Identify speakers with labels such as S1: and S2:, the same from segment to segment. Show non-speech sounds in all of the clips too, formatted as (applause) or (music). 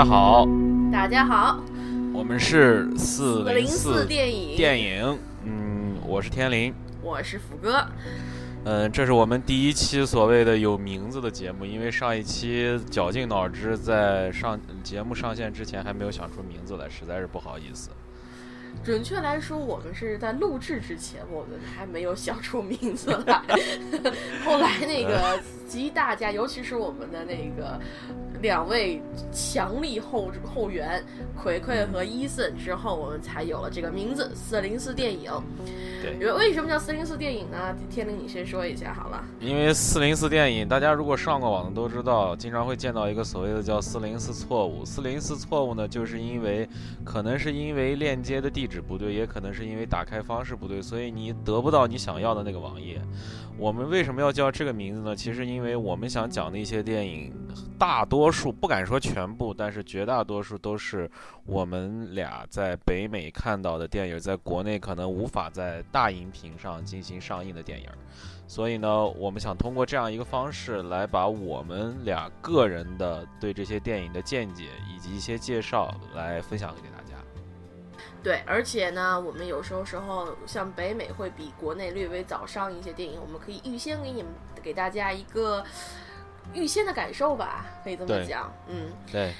S1: 大家好，
S2: 大家好，
S1: 我们是四零四
S2: 电影。
S1: 电影，嗯，我是天灵，
S2: 我是福哥，
S1: 嗯，这是我们第一期所谓的有名字的节目，因为上一期绞尽脑汁在上节目上线之前还没有想出名字来，实在是不好意思。
S2: 准确来说，我们是在录制之前，我们还没有想出名字来。(laughs) 后来那个集大家，尤其是我们的那个两位强力后后援葵葵和伊森之后，我们才有了这个名字四零四电影。
S1: 对，
S2: 为什么叫四零四电影呢？天灵，你先说一下好了。
S1: 因为四零四电影，大家如果上过网的都知道，经常会见到一个所谓的叫四零四错误。四零四错误呢，就是因为可能是因为链接的地址不对，也可能是因为打开方式不对，所以你得不到你想要的那个网页。我们为什么要叫这个名字呢？其实因为我们想讲的一些电影，大多数不敢说全部，但是绝大多数都是我们俩在北美看到的电影，在国内可能无法在大荧屏上进行上映的电影。所以呢，我们想通过这样一个方式来把我们俩个人的对这些电影的见解以及一些介绍来分享给大家。
S2: 对，而且呢，我们有时候时候像北美会比国内略微早上一些电影，我们可以预先给你们给大家一个预先的感受吧，可以这么讲，嗯，
S1: 对，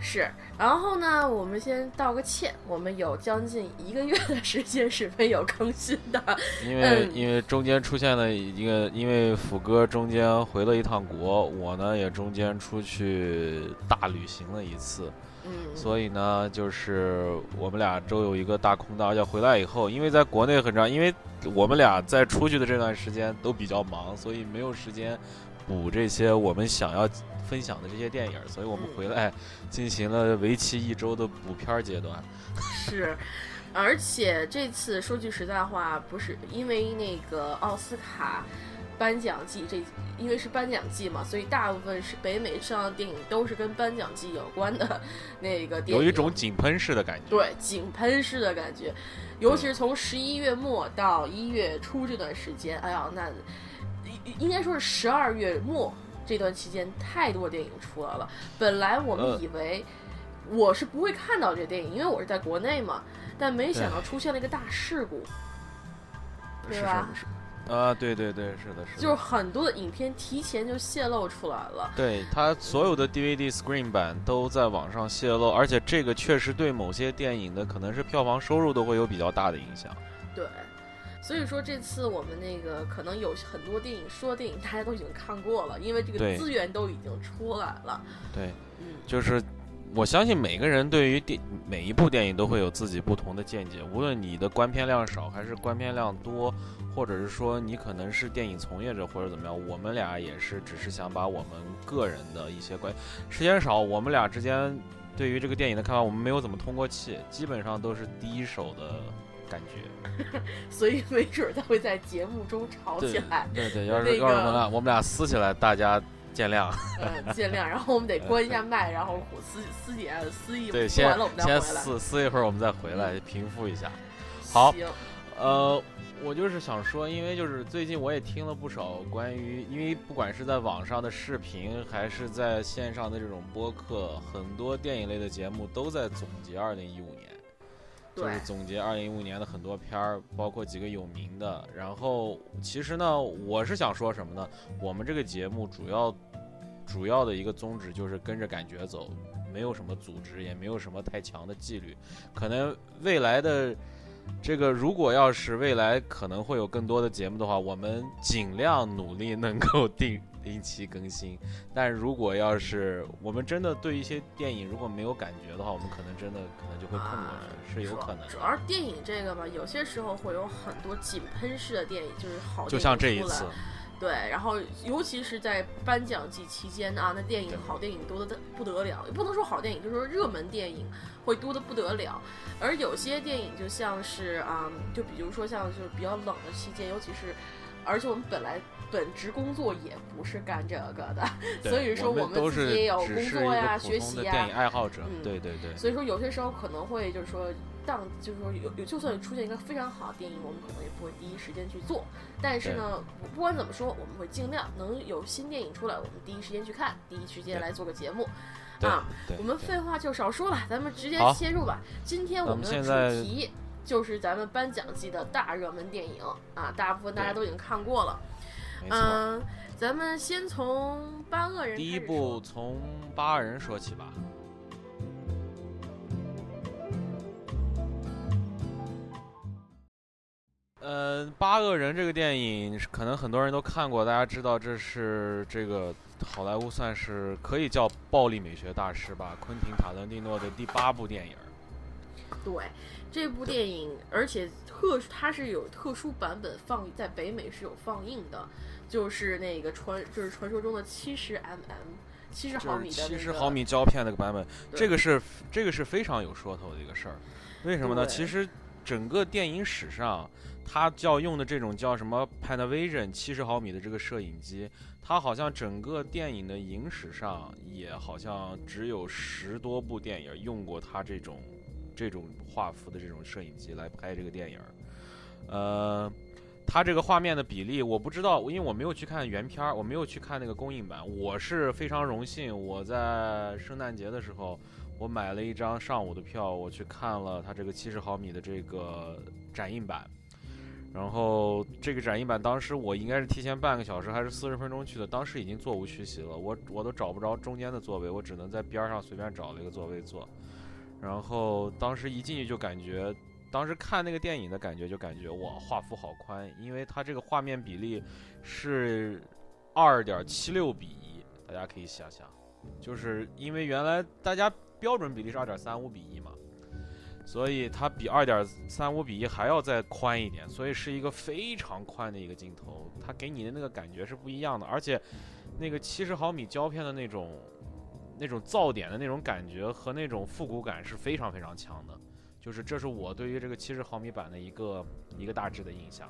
S2: 是。然后呢，我们先道个歉，我们有将近一个月的时间是没有更新的，
S1: 因为因为中间出现了一个，因为斧哥中间回了一趟国，我呢也中间出去大旅行了一次。所以呢，就是我们俩都有一个大空档，而且回来以后，因为在国内很长，因为我们俩在出去的这段时间都比较忙，所以没有时间补这些我们想要分享的这些电影，所以我们回来进行了为期一周的补片阶段。
S2: 是，而且这次说句实在话，不是因为那个奥斯卡。颁奖季这，因为是颁奖季嘛，所以大部分是北美上的电影都是跟颁奖季有关的那个电影，
S1: 有一种井喷式的感觉。
S2: 对，井喷式的感觉，尤其是从十一月末到一月初这段时间，哎呀，那应该说是十二月末这段期间，太多电影出来了。本来我们以为我是不会看到这电影，因为我是在国内嘛，但没想到出现了一个大事故，对吧？
S1: 啊，对对对，是的，是的，
S2: 就是很多的影片提前就泄露出来了。
S1: 对他所有的 DVD screen 版都在网上泄露，而且这个确实对某些电影的可能是票房收入都会有比较大的影响。
S2: 对，所以说这次我们那个可能有很多电影说电影大家都已经看过了，因为这个资源都已经出来了。
S1: 对，嗯，就是我相信每个人对于电每一部电影都会有自己不同的见解，无论你的观片量少还是观片量多。或者是说你可能是电影从业者或者怎么样，我们俩也是只是想把我们个人的一些关时间少，我们俩之间对于这个电影的看法，我们没有怎么通过气，基本上都是第一手的感觉，(laughs)
S2: 所以没准他会在节目中吵起来。
S1: 对对，要是要是我们俩我们俩撕起来，大家见谅。
S2: 嗯，见谅。然后我们得关一下麦，然后私私底下撕一
S1: 对，先
S2: 先
S1: 撕撕一会儿，我们再回来平复一下。好，呃。我就是想说，因为就是最近我也听了不少关于，因为不管是在网上的视频，还是在线上的这种播客，很多电影类的节目都在总结二零一五年，就是总结二零一五年的很多片儿，包括几个有名的。然后其实呢，我是想说什么呢？我们这个节目主要主要的一个宗旨就是跟着感觉走，没有什么组织，也没有什么太强的纪律，可能未来的。这个如果要是未来可能会有更多的节目的话，我们尽量努力能够定定期更新。但如果要是我们真的对一些电影如果没有感觉的话，我们可能真的可能就会碰过去，是有可能。
S2: 主要是电影这个吧，有些时候会有很多井喷式的电影，就是好
S1: 就像这一次。
S2: 对，然后尤其是在颁奖季期间啊，那电影好电影多的不得了，也不能说好电影，就是说热门电影会多的不得了。而有些电影就像是啊，就比如说像就是比较冷的期间，尤其是，而且我们本来本职工作也不是干这个的，所以说
S1: 我
S2: 们自己也有工作呀、学习呀。
S1: 电影爱好者，对对对。
S2: 所以说有些时候可能会就是说。当就是说有有，就算出现一个非常好的电影，我们可能也不会第一时间去做。但是呢，不管怎么说，我们会尽量能有新电影出来，我们第一时间去看，第一时间来做个节目。啊。我们废话就少说了，咱们直接切入吧。今天我们的主题就是咱们颁奖季的大热门电影啊，大部分大家都已经看过了。嗯，咱们先从《八恶人》
S1: 第一部从《八恶人》说起吧。呃，《八恶人》这个电影可能很多人都看过，大家知道这是这个好莱坞算是可以叫暴力美学大师吧，昆汀·塔伦蒂诺的第八部电影。
S2: 对，这部电影，而且特它是有特殊版本放在北美是有放映的，就是那个传就是传说中的七十 mm 七十毫米的
S1: 七十毫米胶片那个版本，这个是这个是非常有说头的一个事儿。为什么呢？其实整个电影史上。他叫用的这种叫什么 Panavision 七十毫米的这个摄影机，它好像整个电影的影史上也好像只有十多部电影用过它这种这种画幅的这种摄影机来拍这个电影。呃，它这个画面的比例我不知道，因为我没有去看原片儿，我没有去看那个公映版。我是非常荣幸，我在圣诞节的时候，我买了一张上午的票，我去看了它这个七十毫米的这个展映版。然后这个展映版，当时我应该是提前半个小时还是四十分钟去的，当时已经座无虚席了，我我都找不着中间的座位，我只能在边上随便找了一个座位坐。然后当时一进去就感觉，当时看那个电影的感觉就感觉哇，画幅好宽，因为它这个画面比例是二点七六比一，大家可以想想，就是因为原来大家标准比例是二点三五比一嘛。所以它比二点三五比一还要再宽一点，所以是一个非常宽的一个镜头，它给你的那个感觉是不一样的，而且那个七十毫米胶片的那种那种噪点的那种感觉和那种复古感是非常非常强的，就是这是我对于这个七十毫米版的一个一个大致的印象。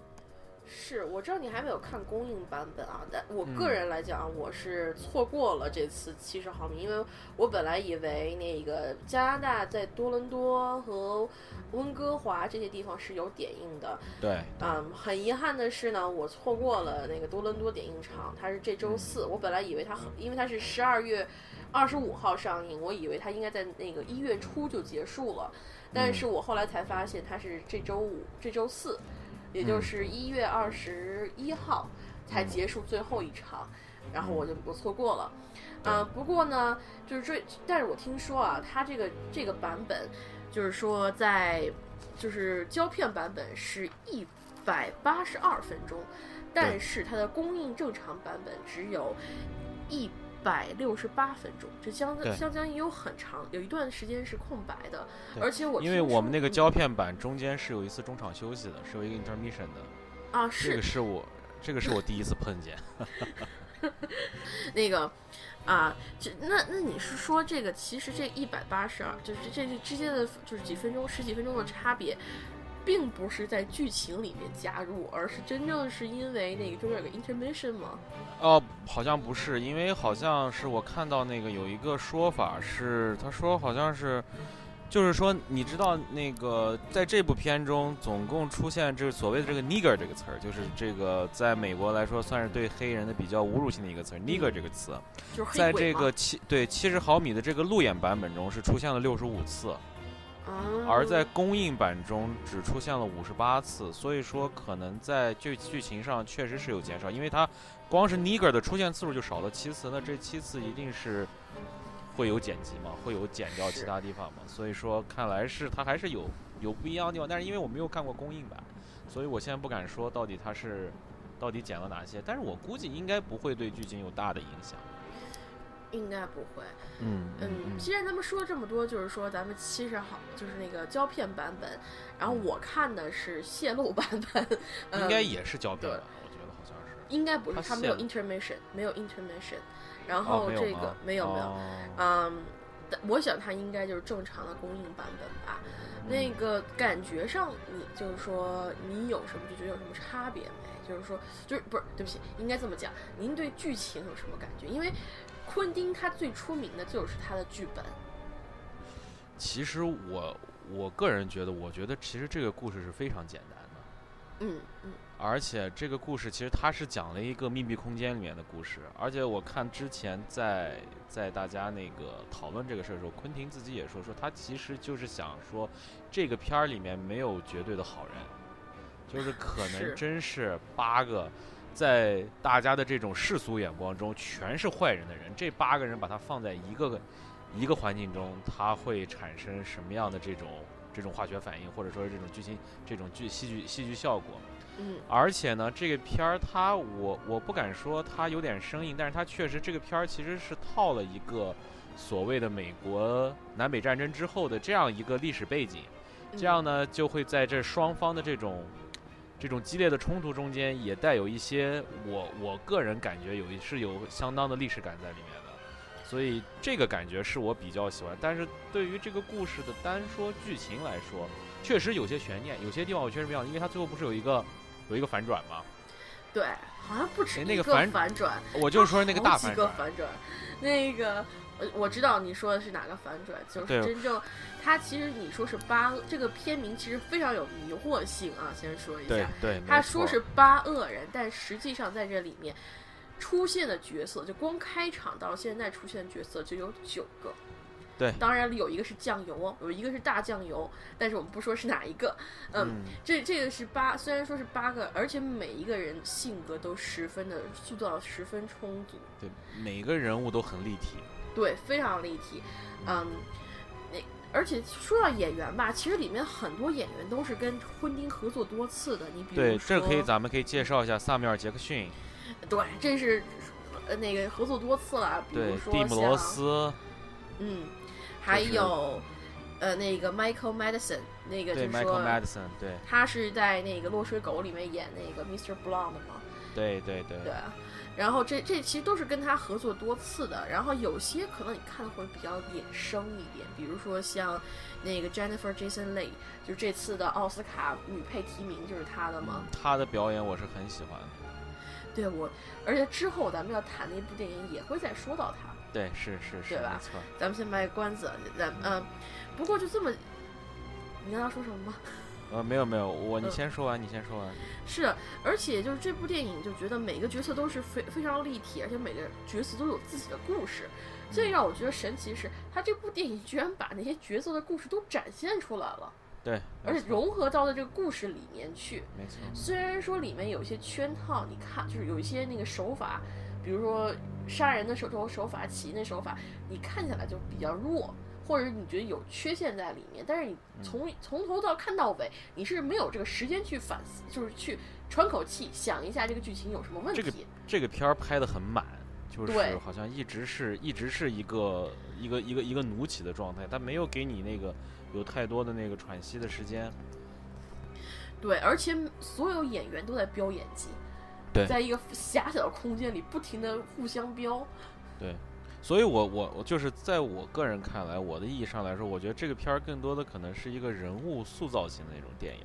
S2: 是，我知道你还没有看公映版本啊，但我个人来讲，我是错过了这次七十毫米，因为我本来以为那个加拿大在多伦多和温哥华这些地方是有点映的。
S1: 对。
S2: 嗯，很遗憾的是呢，我错过了那个多伦多点映场，它是这周四。我本来以为它，因为它是十二月二十五号上映，我以为它应该在那个一月初就结束了，但是我后来才发现它是这周五、这周四。也就是一月二十一号才结束最后一场，然后我就我错过了，啊，不过呢，就是这，但是我听说啊，它这个这个版本，就是说在就是胶片版本是一百八十二分钟，但是它的公映正常版本只有一。百六十八分钟，这相相当也有很长，有一段时间是空白的。而且我
S1: 因为我们那个胶片版中间是有一次中场休息的，是有一个 intermission 的。
S2: 啊，是
S1: 这个是我这个是我第一次碰见。(laughs)
S2: 那个啊，这那那你是说这个其实这一百八十二，就是这这之间的就是几分钟十几分钟的差别。并不是在剧情里面加入，而是真正是因为那个中间有个 intermission 吗？
S1: 哦，好像不是，因为好像是我看到那个有一个说法是，他说好像是，就是说你知道那个在这部片中总共出现这所谓的这个 nigger 这个词儿，就是这个在美国来说算是对黑人的比较侮辱性的一个词儿，nigger 这个词，在这个七对七十毫米的这个路演版本中是出现了六十五次。而在公映版中只出现了五十八次，所以说可能在剧剧情上确实是有减少，因为它光是 nigger 的出现次数就少了七次，那这七次一定是会有剪辑嘛，会有剪掉其他地方嘛，所以说看来是它还是有有不一样的地方，但是因为我没有看过公映版，所以我现在不敢说到底它是到底剪了哪些，但是我估计应该不会对剧情有大的影响。
S2: 应该不会，
S1: 嗯
S2: 嗯。既然咱们说了这么多，就是说咱们七十号就是那个胶片版本，然后我看的是泄露版本，
S1: 应该也是胶片吧？我觉得好像是。
S2: 应该不是，它没有 intermission，没有 intermission。然后这个
S1: 没
S2: 有没有，嗯，我想它应该就是正常的供应版本吧。那个感觉上，你就是说你有什么就觉得有什么差别没？就是说，就是不是？对不起，应该这么讲。您对剧情有什么感觉？因为。昆汀他最出名的就是他的剧本。
S1: 其实我我个人觉得，我觉得其实这个故事是非常简单的。
S2: 嗯嗯。
S1: 而且这个故事其实它是讲了一个密闭空间里面的故事，而且我看之前在在大家那个讨论这个事儿的时候，昆汀自己也说说他其实就是想说，这个片儿里面没有绝对的好人，就是可能真是八个在大家的这种世俗眼光中全是坏人的人，这八个人把他放在一个一个环境中，它会产生什么样的这种这种化学反应，或者说是这种剧情这种剧戏剧戏剧效果。
S2: 嗯，
S1: 而且呢，这个片儿它我我不敢说它有点生硬，但是它确实这个片儿其实是套了一个所谓的美国南北战争之后的这样一个历史背景，这样呢就会在这双方的这种这种激烈的冲突中间也带有一些我我个人感觉有是有相当的历史感在里面的，所以这个感觉是我比较喜欢。但是对于这个故事的单说剧情来说，确实有些悬念，有些地方我确实没有，因为它最后不是有一个。有一个反转吗？
S2: 对，好像不止那
S1: 个
S2: 反转。
S1: 我就说那个大反
S2: 转。反转，那个我知道你说的是哪个反转，就是真正他其实你说是八，这个片名其实非常有迷惑性啊。先说一
S1: 下，对，
S2: 他说是八恶人，但实际上在这里面出现的角色，就光开场到现在出现的角色就有九个。
S1: 对，
S2: 当然有一个是酱油哦，有一个是大酱油，但是我们不说是哪一个。嗯，这这个是八，虽然说是八个，而且每一个人性格都十分的塑造十分充足。
S1: 对，每个人物都很立体。
S2: 对，非常立体。嗯，那而且说到演员吧，其实里面很多演员都是跟昆汀合作多次的。你比如
S1: 对，这可以，咱们可以介绍一下萨缪尔·杰克逊。
S2: 对，这是呃那个合作多次了，比如说
S1: 蒂姆·罗斯。
S2: 嗯。还有，呃，那个 Michael Madison，那个就是说，
S1: 对，
S2: 他是在那个《落水狗》里面演那个 Mr. Blonde 嘛？
S1: 对对对。
S2: 对，然后这这其实都是跟他合作多次的，然后有些可能你看的会比较衍生一点，比如说像那个 Jennifer Jason Leigh，就这次的奥斯卡女配提名就是他的嘛？
S1: 他的表演我是很喜欢的。
S2: 对我，而且之后咱们要谈那部电影也会再说到他。
S1: 对，是是是，
S2: 对吧？
S1: 没错。
S2: 咱们先卖个关子，咱嗯，不过就这么，你刚刚说什么吗？
S1: 呃，没有没有，我你先说完，你先说完。
S2: 是，而且就是这部电影，就觉得每个角色都是非非常立体，而且每个角色都有自己的故事。最让我觉得神奇的是，他这部电影居然把那些角色的故事都展现出来了。
S1: 对，
S2: 而且融合到了这个故事里面去。
S1: 没错。
S2: 虽然说里面有一些圈套，你看，就是有一些那个手法。比如说杀人的手头手法、起因的手法，你看起来就比较弱，或者你觉得有缺陷在里面。但是你从从头到看到尾，你是没有这个时间去反思，就是去喘口气，想一下这个剧情有什么问题。
S1: 这个这个片儿拍的很满，就是好像一直是一直是一个一个一个一个奴起的状态，它没有给你那个有太多的那个喘息的时间。
S2: 对，而且所有演员都在飙演技。在一个狭小的空间里不停的互相飙，
S1: 对，(laughs) 所以我我我就是在我个人看来，我的意义上来说，我觉得这个片儿更多的可能是一个人物塑造型的那种电影，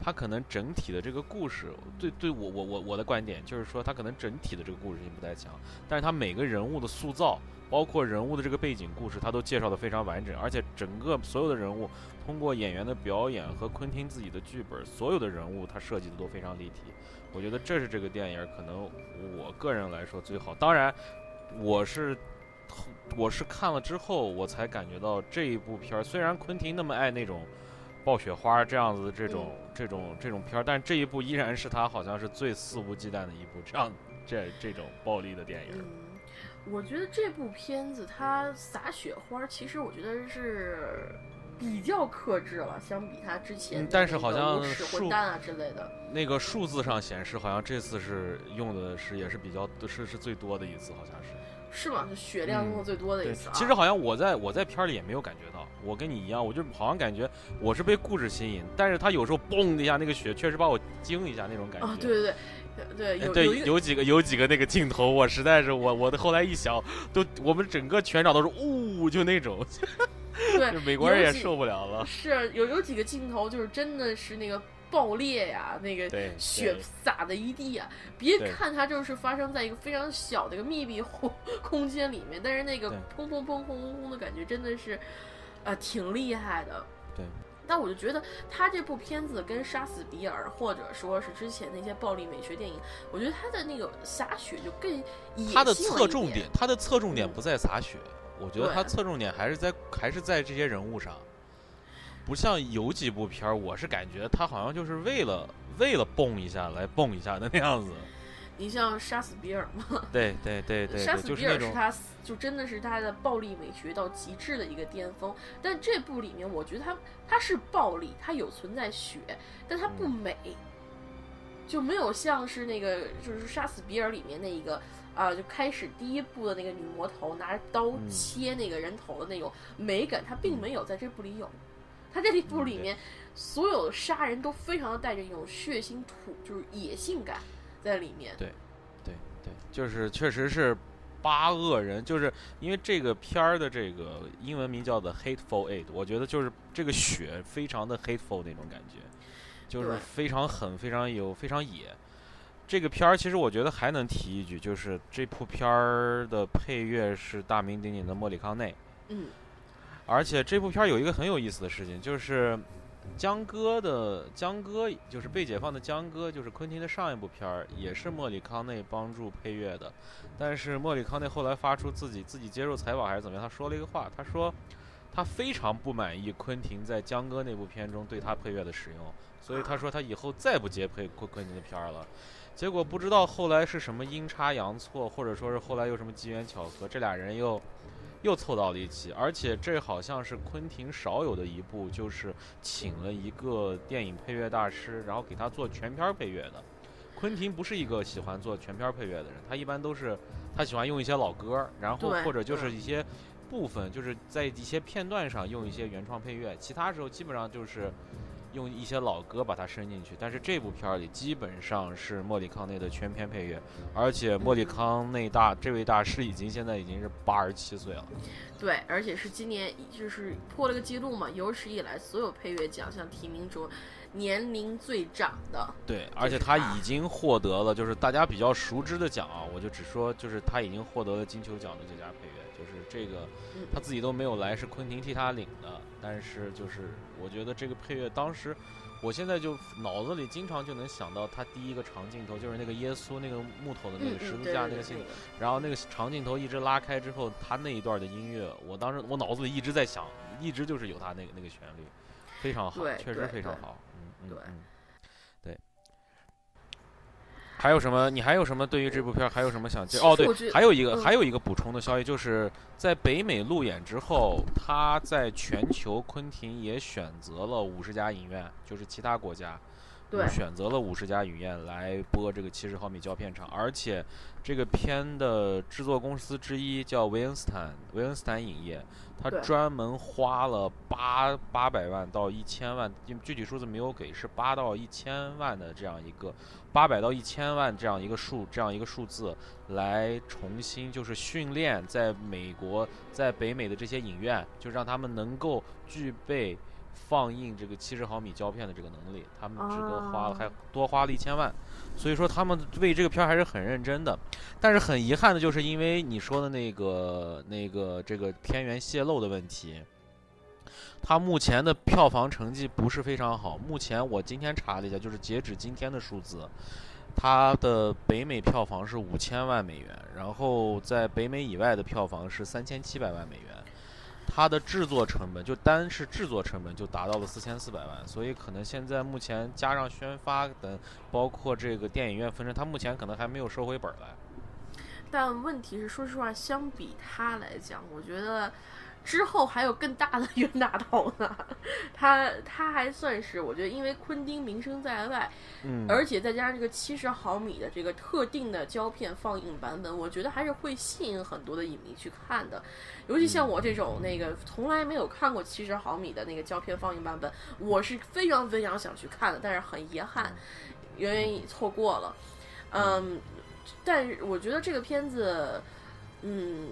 S1: 它可能整体的这个故事，对对我我我我的观点就是说，它可能整体的这个故事性不太强，但是它每个人物的塑造，包括人物的这个背景故事，它都介绍的非常完整，而且整个所有的人物通过演员的表演和昆汀自己的剧本，所有的人物他设计的都非常立体。我觉得这是这个电影可能我个人来说最好。当然，我是我是看了之后我才感觉到这一部片儿，虽然昆汀那么爱那种爆雪花这样子的这种这种这种片儿，但这一部依然是他好像是最肆无忌惮的一部这样这这种暴力的电影。
S2: 嗯，我觉得这部片子它撒雪花，其实我觉得是。比较克制了，相比他之前，
S1: 但是好像
S2: 混蛋啊之类的，
S1: 那个数字上显示，好像这次是用的是也是比较是是最多的一次，好像是。
S2: 是吗？是血量用的最多的一次。
S1: 其实好像我在我在片里也没有感觉到，我跟你一样，我就好像感觉我是被故事吸引，但是他有时候嘣的一下，那个血确实把我惊一下那种感觉。
S2: 啊，对对对，对
S1: 对，
S2: 有
S1: 几个有几个那个镜头，我实在是我我的后来一想，都我们整个全场都是呜，就那种。(laughs)
S2: 对，
S1: 美国人也受不了了。
S2: 是有有几个镜头，就是真的是那个爆裂呀，那个血洒的一地呀。别看它就是发生在一个非常小的一个密闭空 (laughs) 空间里面，但是那个砰砰砰轰轰轰的感觉真的是，呃，挺厉害的。
S1: 对。
S2: 但我就觉得他这部片子跟《杀死比尔》或者说是之前那些暴力美学电影，我觉得他的那个洒血就更野
S1: 他的侧重点，他的侧重点
S2: 嗯
S1: 不在洒血，我觉得他侧重点还是在还是在这些人物上，不像有几部片儿，我是感觉他好像就是为了为了蹦一下来蹦一下的那样子。(laughs)
S2: 你像《杀死比尔》嘛，
S1: 对对对对对，
S2: 杀死比尔是他就真的是他的暴力美学到极致的一个巅峰。但这部里面，我觉得他他是暴力，他有存在血，但他不
S1: 嗯
S2: 美，就没有像是那个就是杀死比尔里面那一个。啊，就开始第一部的那个女魔头拿着刀
S1: 嗯
S2: 切那个人头的那种美感，他并没有在这部里有。他这部里面所有的杀人都非常的带着一种血腥土，就是野性感在里面。
S1: 对对对，就是确实是八恶人，就是因为这个片儿的这个英文名叫做 Hateful Eight，我觉得就是这个血非常的 hateful 那种感觉，就是非常狠、非常有、非常野。这个片儿其实我觉得还能提一句，就是这部片儿的配乐是大名鼎鼎的莫里康内，
S2: 嗯，
S1: 而且这部片有一个很有意思的事情，就是江歌的江歌，就是被解放的江歌，就是昆汀的上一部片儿，也是莫里康内帮助配乐的。但是莫里康内后来发出自己自己接受采访还是怎么样，他说了一个话，他说他非常不满意昆汀在江歌那部片中对他配乐的使用，所以他说他以后再不接配昆昆汀的片儿了。结果不知道后来是什么阴差阳错，或者说是后来又什么机缘巧合，这俩人又又凑到了一起，而且这好像是昆汀少有的一部，就是请了一个电影配乐大师，然后给他做全片儿配乐的。昆汀不是一个喜欢做全片儿配乐的人，他一般都是他喜欢用一些老歌儿，然后或者就是一些部分，就是在一些片段上用一些原创配乐，其他时候基本上就是用一些老歌把它伸进去。但是这部片儿里基本上是莫里康内的全片配乐，而且莫里康内大这位大师已经现在已经是八十七岁了。
S2: 对，而且是今年就是破了个记录嘛，有史以来所有配乐奖项提名中年龄最长的。
S1: 对，而且
S2: 他
S1: 已经获得了，就是大家比较熟知的奖啊，我就只说，就是他已经获得了金球奖的最佳配乐，就是这个
S2: 嗯
S1: 他自己都没有来，是昆汀替他领的。但是就是我觉得这个配乐当时，我现在就脑子里经常就能想到他第一个长镜头，就是那个耶稣那个木头的那个十字架那个镜头，然后那个长镜头一直拉开之后，他那一段的音乐，我当时我脑子里一直在想，一直就是有他那个那个旋律，非常好，确实非常好，嗯嗯嗯，对。还有什么？你还有什么对于这部片儿还有什么想介？哦，对还有一个
S2: 嗯
S1: 还有一个补充的消息，就是在北美路演之后，他在全球昆汀也选择了五十家影院，就是其他国家。
S2: 对
S1: 选择了五十家影院来播这个七十毫米胶片厂，而且这个片的制作公司之一叫维恩斯坦维恩斯坦影业，他专门花了八八百万到一千万，具体数字没有给，是八到一千万的这样一个八百到一千万这样一个数这样一个数字，来重新就是训练在美国在北美的这些影院，就让他们能够具备。放映这个七十毫米胶片的这个能力，他们只多花了
S2: 哦
S1: 还多花了一千万，所以说他们为这个片儿还是很认真的。但是很遗憾的就是，因为你说的那个那个这个片源泄露的问题，它目前的票房成绩不是非常好。目前我今天查了一下，就是截止今天的数字，它的北美票房是五千万美元，然后在北美以外的票房是三千七百万美元。它的制作成本就单是制作成本就达到了四千四百万，所以可能现在目前加上宣发等，包括这个电影院分成，它目前可能还没有收回本儿来。
S2: 但问题是，说实话，相比它来讲，我觉得之后还有更大的冤大头呢。他他还算是，我觉得因为昆汀名声在外，
S1: 嗯，
S2: 而且再加上这个七十毫米的这个特定的胶片放映版本，我觉得还是会吸引很多的影迷去看的。尤其像我这种那个从来没有看过七十毫米的那个胶片放映版本，我是非常非常想去看的，但是很遗憾，原因错过了。嗯，但是我觉得这个片子，嗯。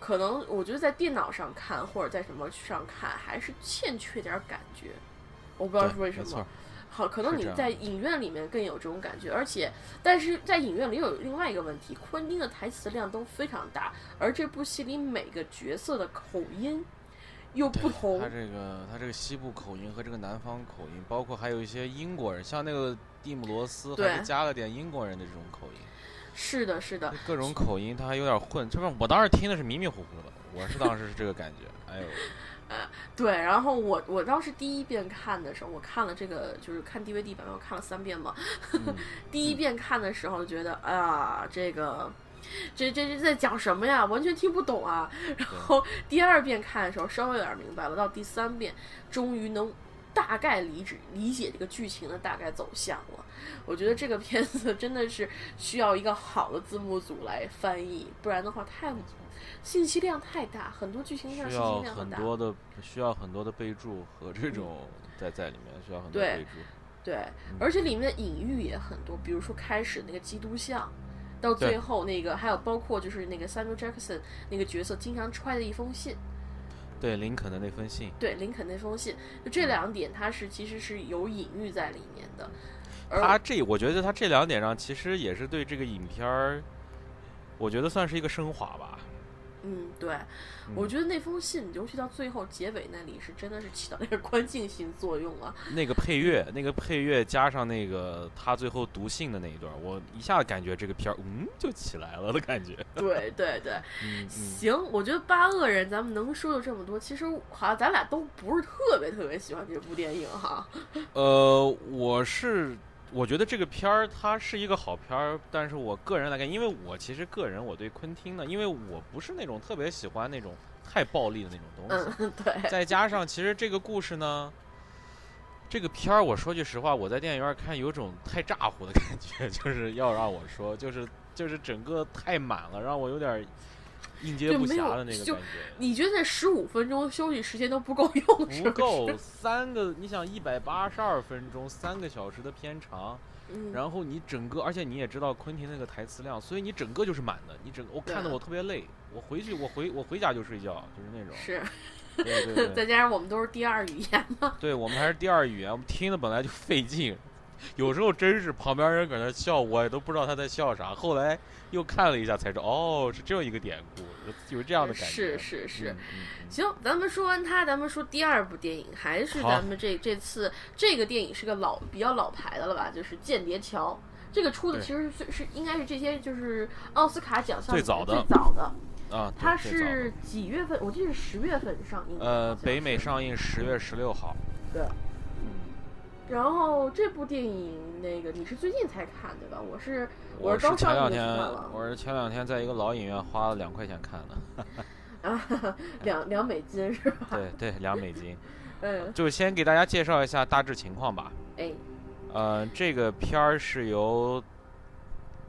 S2: 可能我觉得在电脑上看或者在什么上看，还是欠缺点感觉。我不知道是为什么。好，可能你在影院里面更有这种感觉，而且，但是在影院里有另外一个问题，昆汀的台词量都非常大，而这部戏里每个角色的口音又不同。
S1: 他这个他这个西部口音和这个南方口音，包括还有一些英国人，像那个蒂姆罗斯，还是加了点英国人的这种口音。
S2: 是的，是的，
S1: 各种口音他还有点混。这不，我当时听的是迷迷糊糊的，我是当时是这个感觉。哎呦，(laughs)
S2: 呃，对，然后我我当时第一遍看的时候，我看了这个就是看 DVD 版本，我看了三遍嘛。(laughs) 第一遍看的时候觉得，哎呀，这个。这这这在讲什么呀？完全听不懂啊！然后第二遍看的时候稍微有点明白了，到第三遍终于能大概理解理解这个剧情的大概走向了。我觉得这个片子真的是需要一个好的字幕组来翻译，不然的话太信息量太大，很多剧情上信息量
S1: 很大。需要很多的需要很多的备注和这种在在里面需要很多备注。
S2: 对，而且里面的隐喻也很多，比如说开始那个基督像。到最后那个还有包括就是那个 Samuel Jackson 那个角色经常揣的一封信，
S1: 对林肯的那封信，
S2: 对林肯那封信，就这两点它是其实是有隐喻在里面的。
S1: 他这我觉得他这两点上其实也是对这个影片儿，我觉得算是一个升华吧。
S2: 嗯，对，我觉得那封信，尤其到最后结尾那里，是真的是起到那个关键性作用啊。
S1: 那个配乐，那个配乐加上那个他最后读信的那一段，我一下子感觉这个片儿，嗯，就起来了的感觉。
S2: 对对对，
S1: 嗯，
S2: 行，我觉得八恶人咱们能说的这么多，其实好像咱俩都不是特别特别喜欢这部电影哈。(laughs)
S1: 呃，我是。我觉得这个片儿它是一个好片儿，但是我个人来看，因为我其实个人我对昆汀呢，因为我不是那种特别喜欢那种太暴力的那种东
S2: 西，嗯，对。(laughs)
S1: 再加上其实这个故事呢，这个片儿我说句实话，我在电影院看有种太咋呼的感觉，(laughs) 就是要让我说，就是就是整个太满了，让我有点。应接不暇的那个感觉，
S2: 你觉得十五分钟休息时间都不够用？
S1: 不够三个，你想一百八十二分钟，三个小时的片长，然后你整个，而且你也知道昆汀那个台词量，所以你整个就是满的。你整，我看的我特别累，我回去我回我回家就睡觉，就是那种。
S2: 是，(laughs)
S1: 对对对。(laughs)
S2: 再加上我们都是第二语言嘛。
S1: 对我们还是第二语言，我们听的本来就费劲。有时候真是旁边人搁那笑，我也都不知道他在笑啥。后来又看了一下，才知道哦，是这样一个典故，有这样的感觉。
S2: 是是是，行，咱们说完他，咱们说第二部电影，还是咱们这这次这个电影是个老比较老牌的了吧？就是《间谍桥》，这个出的其实是是应该是这些就是奥斯卡奖项
S1: 最早
S2: 的最早的
S1: 啊。
S2: 它是几月份？我记得是十月份上映。
S1: 呃，北美上映十月十六号。
S2: 对。然后这部电影，那个你是最近才看对吧？我是
S1: 我
S2: 是刚
S1: 前两天，我是前两天在一个老影院花了两块钱看
S2: 的，(laughs) 啊，两两美金是吧？
S1: 对对，两美金。
S2: 嗯，
S1: 就先给大家介绍一下大致情况吧。
S2: 哎，
S1: 呃，这个片儿是由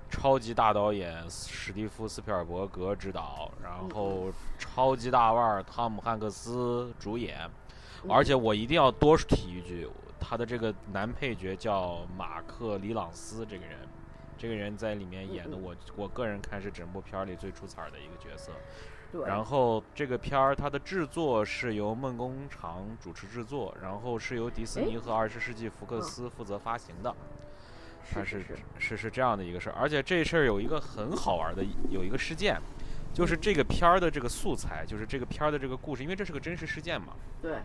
S1: 超级大导演史蒂夫斯皮尔伯格执导，然后超级大腕汤姆汉克斯主演，而且我一定要多提一句。他的这个男配角叫马克·里朗斯，这个人，这个人在里面演的，我我个人看是整部片儿里最出彩的一个角色。
S2: 对。
S1: 然后这个片儿它的制作是由梦工厂主持制作，然后是由迪士尼和二十世纪福克斯负责发行的。
S2: 是是
S1: 是是这样的一个事儿，而且这事儿有一个很好玩的有一个事件，就是这个片儿的这个素材，就是这个片儿的这个故事，因为这是个真实事件嘛。
S2: 对。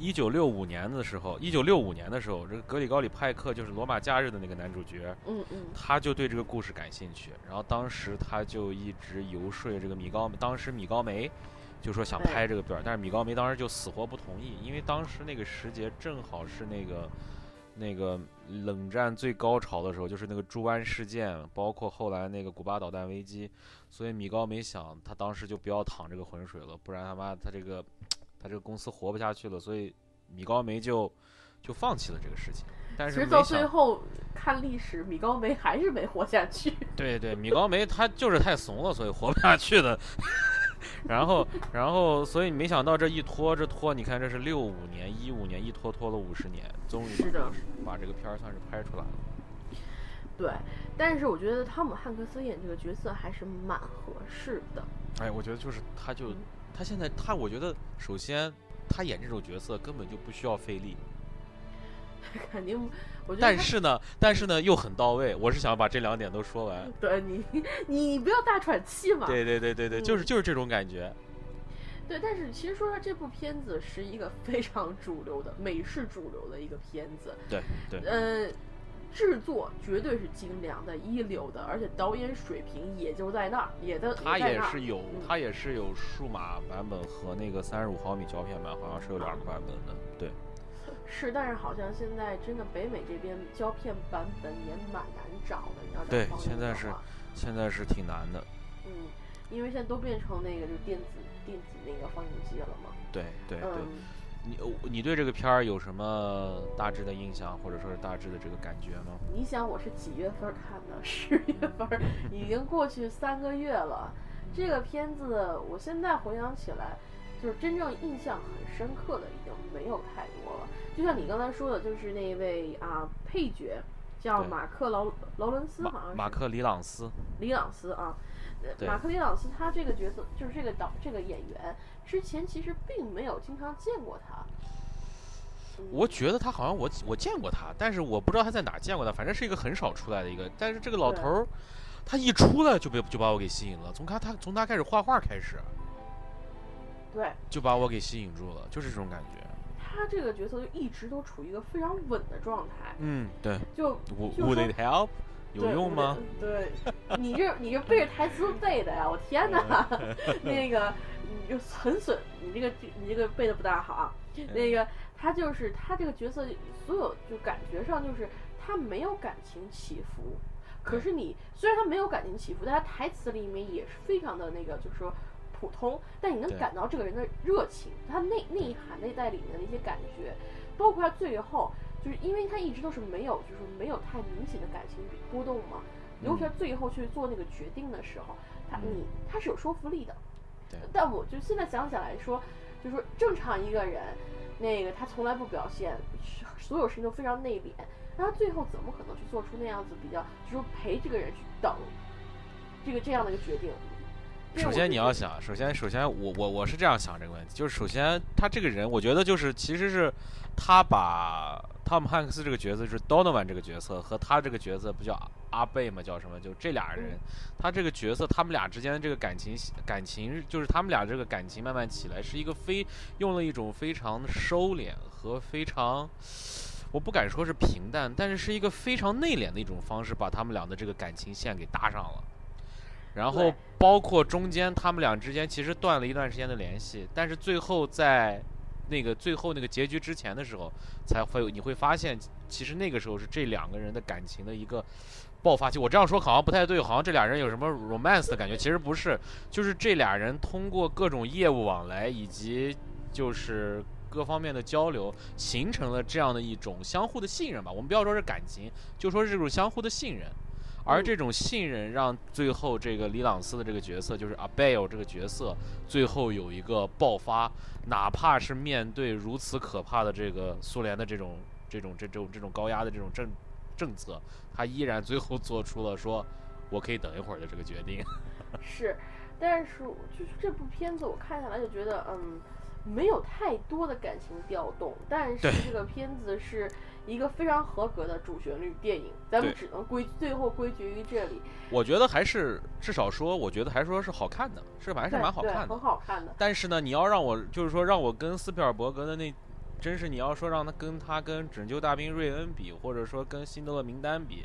S1: 一九六五年的时候，一九六五年的时候，这个格里高里派克就是《罗马假日》的那个男主角，
S2: 嗯嗯，
S1: 他就对这个故事感兴趣，然后当时他就一直游说这个米高，当时米高梅就说想拍这个片儿，但是米高梅当时就死活不同意，因为当时那个时节正好是那个那个冷战最高潮的时候，就是那个猪湾事件，包括后来那个古巴导弹危机，所以米高梅想他当时就不要淌这个浑水了，不然他妈他这个。他这个公司活不下去了，所以米高梅就就放弃了这个事情。但是
S2: 到最后看历史，米高梅还是没活下去。(laughs)
S1: 对对，米高梅他就是太怂了，所以活不下去的。(laughs) 然后然后，所以没想到这一拖这拖，你看这是六五年、一五年，一拖拖了五十年，终于把这个片儿算是拍出来了。
S2: 对，但是我觉得汤姆汉克斯演这个角色还是蛮合适的。
S1: 哎，我觉得就是他就。他现在，他我觉得，首先，他演这种角色根本就不需要费力，(laughs)
S2: 肯定，我觉得。
S1: 但是呢，但是呢，又很到位。我是想把这两点都说完。(laughs)
S2: 对你，你不要大喘气嘛。
S1: 对对对对对，就是就是这种感觉。
S2: 对，但是其实说说，这部片子是一个非常主流的美式主流的一个片子。
S1: 对对。
S2: 呃，制作绝对是精良的、一流的，而且导演水平也就在那儿，也在。
S1: 他也是有，他也是有数码版本和那个三十五毫米胶片版，好像是有两个版本的。对。(laughs)
S2: 是，但是好像现在真的北美这边胶片版本也蛮难找的，你要找。
S1: 对，现在是，现在是挺难的。
S2: 嗯，因为现在都变成那个就电子。电子那个放映机了嘛？
S1: 对对对，你你对这个片儿有什么大致的印象，或者说是大致的这个感觉吗？
S2: 你想我是几月份看的？十 (laughs) 月份，已经过去三个月了。这个片子我现在回想起来，就是真正印象很深刻的已经没有太多了。就像你刚才说的，就是那位啊配角叫马克劳劳伦斯，好像是
S1: 马克里朗斯，
S2: 里朗斯啊。马克·里朗斯他这个角色就是这个导这个演员，之前其实并没有经常见过他。
S1: 我觉得他好像我我见过他，但是我不知道他在哪见过他。反正是一个很少出来的一个，但是这个老头儿，他一出来就被就把我给吸引了。从他他从他开始画画开始，
S2: 对，
S1: 就把我给吸引住了，就是这种感觉。
S2: 他这个角色就一直都处于一个非常稳的状态。
S1: 嗯，对。
S2: 就
S1: Would it help？有用吗？(laughs)
S2: 对，你这你这背着台词背的呀！我天哪，(laughs) 那个你就很损，你这个你这个背的不大好啊。那个他就是他这个角色，所有就感觉上就是他没有感情起伏。可是你虽然他没有感情起伏，但他台词里面也是非常的那个，就是说普通，但你能感到这个人的热情，他内内涵内在里面的一些感觉，包括他最后。就是因为他一直都是没有，就是没有太明显的感情波动嘛。尤其是最后去做那个决定的时候，他你他是有说服力的。
S1: 对。
S2: 但我就现在想起来说，就是说正常一个人，那个他从来不表现，所有事情都非常内敛，那他最后怎么可能去做出那样子比较，就是说陪这个人去等这个这样的一个决定？
S1: 首先你要想，首先首先我我我是这样想这个问题，就是首先他这个人，我觉得就是其实是他把。汤姆汉克斯这个角色是 Donovan 这个角色和他这个角色不叫阿贝吗？叫什么？就这俩人，他这个角色，他们俩之间的这个感情感情，就是他们俩这个感情慢慢起来，是一个非用了一种非常收敛和非常，我不敢说是平淡，但是是一个非常内敛的一种方式，把他们俩的这个感情线给搭上了。然后包括中间他们俩之间其实断了一段时间的联系，但是最后在。那个最后那个结局之前的时候，才会你会发现，其实那个时候是这两个人的感情的一个爆发期。我这样说好像不太对，好像这俩人有什么 romance 的感觉，其实不是，就是这俩人通过各种业务往来以及就是各方面的交流，形成了这样的一种相互的信任吧。我们不要说是感情，就说是这种相互的信任。而这种信任让最后这个李朗斯的这个角色，就是阿贝尔这个角色，最后有一个爆发，哪怕是面对如此可怕的这个苏联的这种这种这种这种高压的这种政政策，他依然最后做出了说我可以等一会儿的这个决定。
S2: 是，但是就是这部片子我看下来就觉得，嗯，没有太多的感情调动，但是这个片子是。一个非常合格的主旋律电影，咱们只能归最后归结于这里。
S1: 我觉得还是至少说，我觉得还说是好看的，是还是蛮好看的，
S2: 很好看的。
S1: 但是呢，你要让我就是说让我跟斯皮尔伯格的那，真是你要说让他跟他跟拯救大兵瑞恩比，或者说跟辛德勒名单比，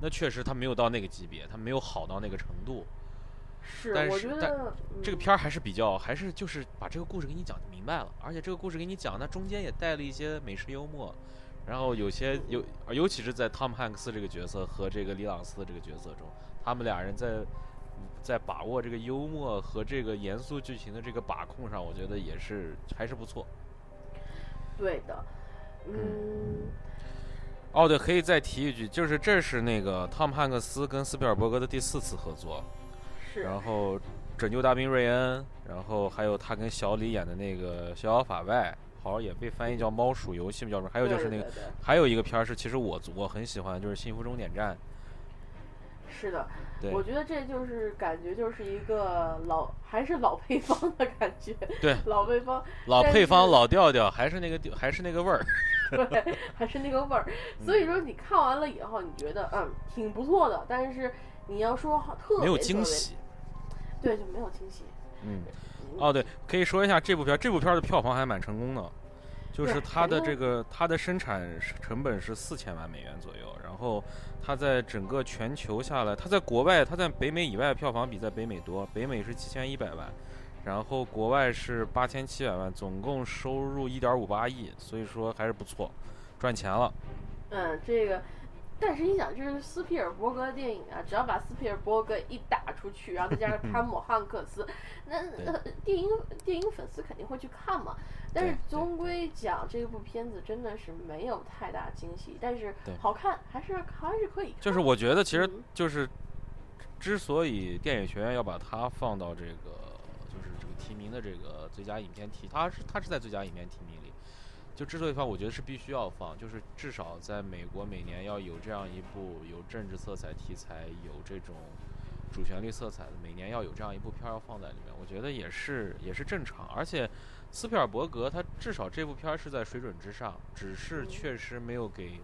S1: 那确实他没有到那个级别，他没有好到那个程度。
S2: 是，
S1: 但
S2: 是但
S1: 这个片儿还是比较，还是就是把这个故事给你讲明白了，而且这个故事给你讲，那中间也带了一些美式幽默。然后有些尤尤其是在汤姆汉克斯这个角色和这个李朗斯的这个角色中，他们俩人在在把握这个幽默和这个严肃剧情的这个把控上，我觉得也是还是不错。
S2: 对的，嗯。
S1: 哦，对，可以再提一句，就是这是那个汤姆汉克斯跟斯皮尔伯格的第四次合作。
S2: 是。
S1: 然后拯救大兵瑞恩，然后还有他跟小李演的那个《逍遥法外》。好像也被翻译叫《猫鼠游戏》，叫什么？还有就是那个，还有一个片儿是，其实我我很喜欢，就是《幸福终点站》。
S2: 是的，我觉得这就是感觉就是一个老还是老配方的感觉。
S1: 对，
S2: 老配方，
S1: 老配方，老调调，还是那个调，还是那个味儿。(laughs)
S2: 对，还是那个味儿。所以说你看完了以后，你觉得嗯挺不错的，但是你要说特
S1: 没有惊喜。
S2: 对，就没有惊喜。
S1: 嗯。哦，对，可以说一下这部片，这部片的票房还蛮成功的，就是它的这个它的生产成本是四千万美元左右，然后它在整个全球下来，它在国外，它在北美以外票房比在北美多，北美是七千一百万，然后国外是八千七百万，总共收入一点五八亿，所以说还是不错，赚钱了。
S2: 嗯，这个，但是你想，就是斯皮尔伯格的电影啊，只要把斯皮尔伯格一打出去，然后再加上汤姆汉克斯，那那电影电影粉丝肯定会去看嘛。但是终归讲，这部片子真的是没有太大惊喜，但是好看，还是还是可以看。
S1: 就是我觉得其实
S2: 嗯
S1: 就是，之所以电影学院要把它放到这个就是这个提名的这个最佳影片提，它是它是在最佳影片提名里，就之所以放，我觉得是必须要放，就是至少在美国每年要有这样一部有政治色彩题材、有这种主旋律色彩的，每年要有这样一部片儿要放在里面，我觉得也是也是正常，而且。斯皮尔伯格他至少这部片儿是在水准之上，只是
S2: 嗯
S1: 确实没有给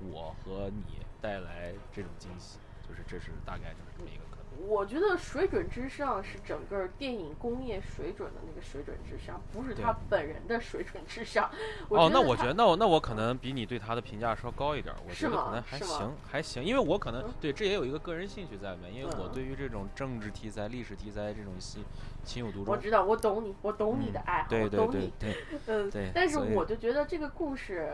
S1: 我和你带来这种惊喜，就是这是大概就是这么一个。
S2: 我觉得水准之上是整个电影工业水准的那个水准之上，不是他本人的水准之上。(laughs)
S1: 哦，那
S2: 我
S1: 觉得那我那我可能比你对他的评价稍高一点，我觉得可能还行还行，因为我可能
S2: 嗯
S1: 对这也有一个个人兴趣在里面，因为我
S2: 嗯
S1: 对于这种政治题材、历史题材这种戏情有独钟。
S2: 我知道，我懂你，我懂你的
S1: 嗯
S2: 爱好，
S1: 对对
S2: 我懂你。
S1: 对对，
S2: 嗯
S1: 对，
S2: 但是我就觉得这个故事